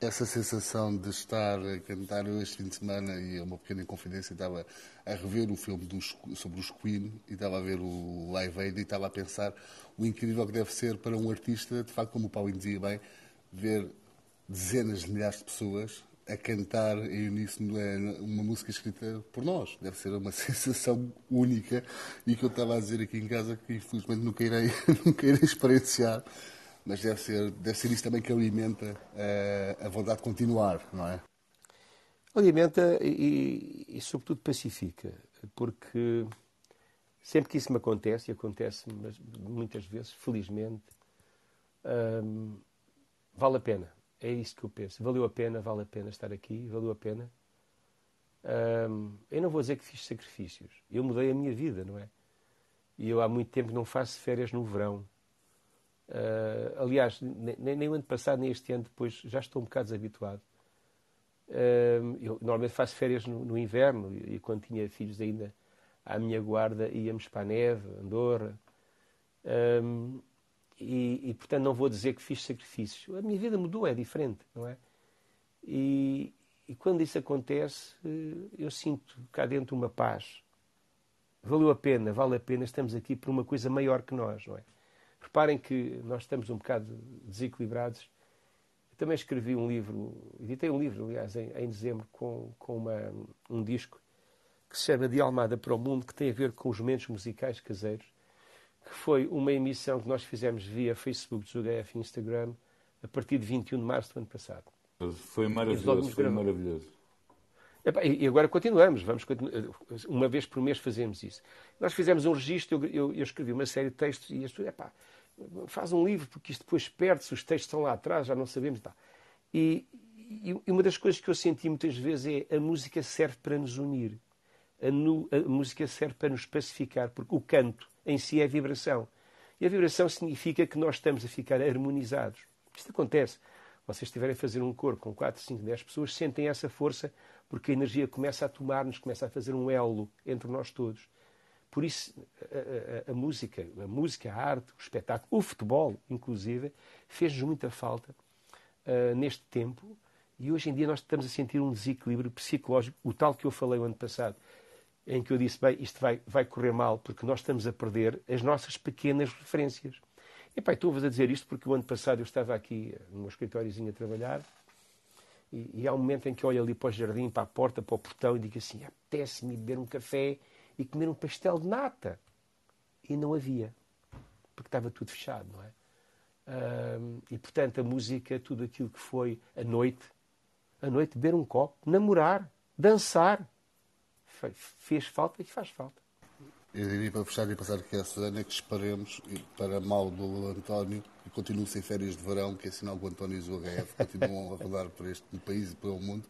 essa sensação de estar a cantar este fim de semana e uma pequena confidência estava a rever o filme sobre os Queen e estava a ver o Live Aid e estava a pensar o incrível que deve ser para um artista, de facto, como o Paulinho dizia bem, ver dezenas de milhares de pessoas a cantar em uníssono uma música escrita por nós. Deve ser uma sensação única e que eu estava a dizer aqui em casa que infelizmente nunca irei, nunca irei experienciar mas deve ser, deve ser isso também que alimenta uh, a vontade de continuar, não é? Alimenta e, e, sobretudo, pacifica, porque sempre que isso me acontece, e acontece muitas vezes, felizmente, um, vale a pena. É isso que eu penso. Valeu a pena, vale a pena estar aqui, valeu a pena. Eu não vou dizer que fiz sacrifícios. Eu mudei a minha vida, não é? E eu há muito tempo não faço férias no verão. Uh, aliás, nem, nem, o ano passado, nem este ano depois, já estou um bocado desabituado. Uh, eu normalmente faço férias no, no, inverno e, e, quando tinha filhos ainda à minha guarda íamos para a neve, Andorra. E, e, portanto não vou dizer que fiz sacrifícios. A minha vida mudou, é diferente, não é? E, e quando isso acontece, eu sinto cá dentro uma paz. Valeu a pena, vale a pena, estamos aqui por uma coisa maior que nós, não é? Reparem que nós estamos um bocado desequilibrados. Eu também escrevi um livro, editei um livro, aliás, em, em dezembro, com, com uma, um disco que se chama De Almada para o Mundo, que tem a ver com os momentos musicais caseiros, que foi uma emissão que nós fizemos via Facebook, Zugaf e Instagram, a partir de 21 de março do ano passado. Foi maravilhoso, foi maravilhoso. E agora continuamos, vamos uma vez por mês fazemos isso. Nós fizemos um registro, eu, eu, eu escrevi uma série de textos e as pessoas, epá, faz um livro, porque isto depois perde-se, os textos estão lá atrás, já não sabemos. Tá. E, e, uma das coisas que eu senti muitas vezes é a música serve para nos unir, a, nu, a música serve para nos pacificar, porque o canto em si é vibração. E a vibração significa que nós estamos a ficar harmonizados. Isto acontece. Vocês estiverem a fazer um coro com 4, 5, 10 pessoas, sentem essa força, porque a energia começa a tomar-nos, começa a fazer um elo entre nós todos. Por isso, a, a, a, música, a música, a arte, o espetáculo, o futebol, inclusive, fez-nos muita falta uh, neste tempo. E hoje em dia nós estamos a sentir um desequilíbrio psicológico, o tal que eu falei o ano passado, em que eu disse, bem, isto vai, vai correr mal, porque nós estamos a perder as nossas pequenas referências. E pá, estou-vos a dizer isto porque o ano passado eu estava aqui no meu escritóriozinho a trabalhar e, e há um momento em que olho ali para o jardim, para a porta, para o portão e digo assim, apetece-me beber um café e comer um pastel de nata. E não havia, porque estava tudo fechado, não é? E portanto a música, tudo aquilo que foi a noite, a noite beber um copo, namorar, dançar, fez falta e faz falta. Eu diria para fechar e passar aqui à Susana que esperemos para mal do António e continue sem férias de verão, que é sinal que o António e o HF continuam a rodar por este país e pelo mundo,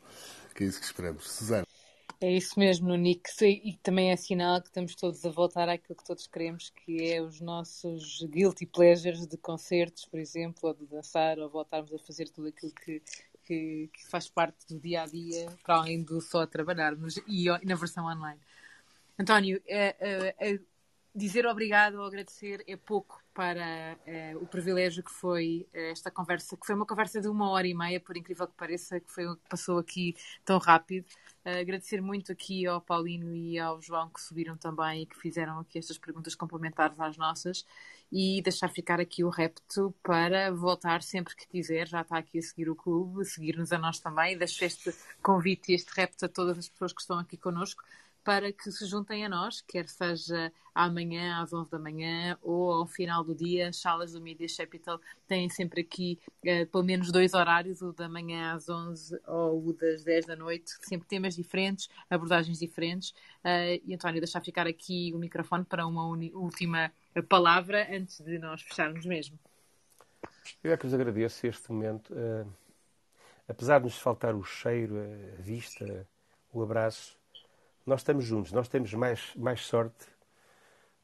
que é isso que esperamos. Susana. É isso mesmo, Nick. E também é sinal que estamos todos a voltar àquilo que todos queremos, que é os nossos guilty pleasures de concertos, por exemplo, ou de dançar, ou voltarmos a fazer tudo aquilo que, que, que faz parte do dia a dia, para além do só trabalharmos e na versão online. António, é, é, é, dizer obrigado ou agradecer é pouco para o privilégio que foi esta conversa, que foi uma conversa de uma hora e meia, por incrível que pareça, que foi que passou aqui tão rápido. Agradecer muito aqui ao Paulino e ao João que subiram também e que fizeram aqui estas perguntas complementares às nossas e deixar ficar aqui o repto para voltar sempre que quiser. Já está aqui a seguir o clube, seguir-nos a nós também. Deixo este convite e este repto a todas as pessoas que estão aqui connosco para que se juntem a nós, quer seja amanhã às 11 da manhã ou ao final do dia. As salas do Media Capital têm sempre aqui uh, pelo menos dois horários, o da manhã às 11 ou o das 10 da noite, sempre temas diferentes, abordagens diferentes. Uh, e António, deixar ficar aqui o microfone para uma última palavra antes de nós fecharmos mesmo. Eu é que vos agradeço este momento. Uh, apesar de nos faltar o cheiro, a vista, o abraço, nós estamos juntos, nós temos mais, mais sorte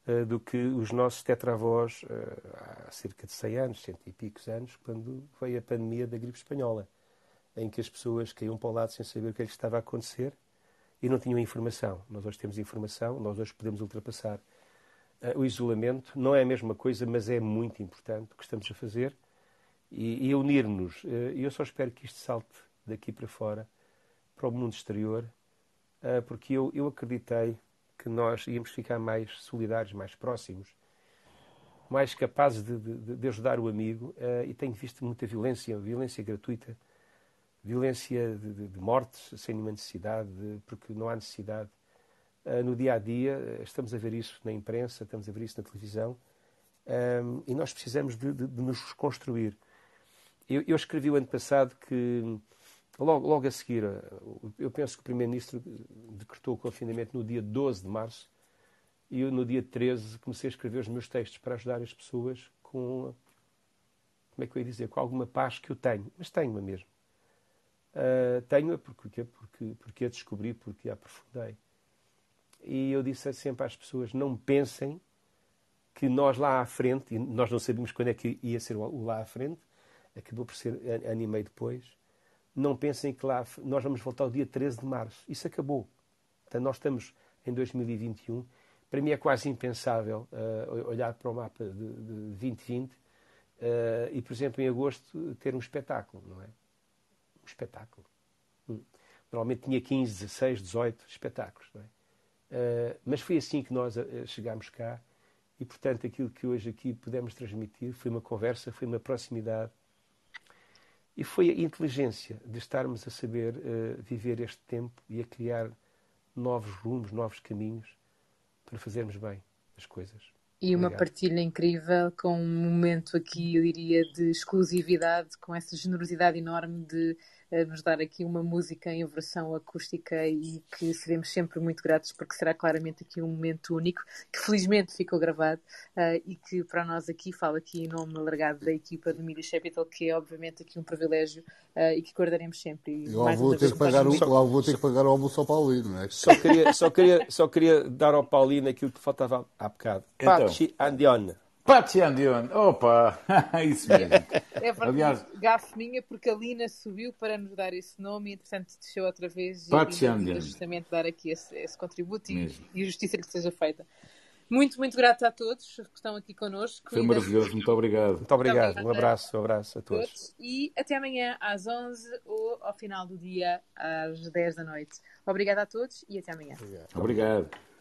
uh, do que os nossos tetravós uh, há cerca de 100 anos, cento e picos anos, quando veio a pandemia da gripe espanhola, em que as pessoas caíam para o lado sem saber o que é estava a acontecer e não tinham informação. Nós hoje temos informação, nós hoje podemos ultrapassar o isolamento. Não é a mesma coisa, mas é muito importante o que estamos a fazer e, e unir-nos. E eu só espero que isto salte daqui para fora, para o mundo exterior, ah, porque eu, eu acreditei que nós íamos ficar mais solidários, mais próximos, mais capazes de, de, de ajudar o amigo. E tenho visto muita violência, violência gratuita, violência de, de mortes sem nenhuma necessidade, porque não há necessidade. Uh, no dia a dia, estamos a ver isso na imprensa, estamos a ver isso na televisão, um, e nós precisamos de, nos reconstruir. Eu, eu escrevi o ano passado que Logo, logo a seguir, eh, eu penso que o Primeiro-Ministro decretou o confinamento no dia 12 de março e eu, no dia 13, comecei a escrever os meus textos para ajudar as pessoas com, como é que eu ia dizer, com alguma paz que eu tenho, mas tenho-a mesmo. Uh, tenho-a porque, porque, porque a descobri, porque a aprofundei. E eu disse sempre às pessoas: não pensem que nós lá à frente, e nós não sabíamos quando é que ia ser o lá à frente, acabou por ser ano e meio depois, não pensem que lá nós vamos voltar ao dia 13 de março. Isso acabou. Então, nós estamos em 2021. Para mim é quase impensável uh, olhar para o mapa de, de 2020 uh, eh, e, por exemplo, em agosto ter um espetáculo, não é? Um espetáculo. Hum. Normalmente tinha 15, 16, 18 espetáculos, não é? Uh, mas foi assim que nós chegámos cá e, portanto, aquilo que hoje aqui pudemos transmitir foi uma conversa, foi uma proximidade, e foi a inteligência de estarmos a saber uh, viver este tempo e a criar novos rumos, novos caminhos para fazermos bem as coisas. E uma Obrigado. partilha incrível, com um momento aqui, eu diria, de exclusividade, com essa generosidade enorme de nos dar aqui uma música em versão acústica e que seremos sempre muito gratos porque será claramente aqui um momento único que felizmente ficou gravado uh, e que para nós aqui, falo aqui em nome alargado da equipa do Media Capital, que é obviamente aqui um privilégio uh, e que guardaremos sempre. E eu vou ter, que pagar o, só, vou ter que pagar o almoço ao Paulino, não é? Só queria, só queria, só queria dar ao Paulino aquilo que faltava há bocado. Então. Pachi Andione. Patiandion, opa, isso mesmo. É verdade, Aliás, gafe minha, porque a Lina subiu para nos dar esse nome e, entretanto, desceu outra vez e justamente dar aqui esse, esse contributo e, e, a justiça que seja feita. Muito, muito grato a todos que estão aqui connosco. Foi maravilhoso, muito obrigado. Muito obrigado, um abraço, um abraço a todos. todos. E até amanhã às 11 ou ao final do dia às 10 da noite. Obrigado a todos e até amanhã. Obrigado. obrigado.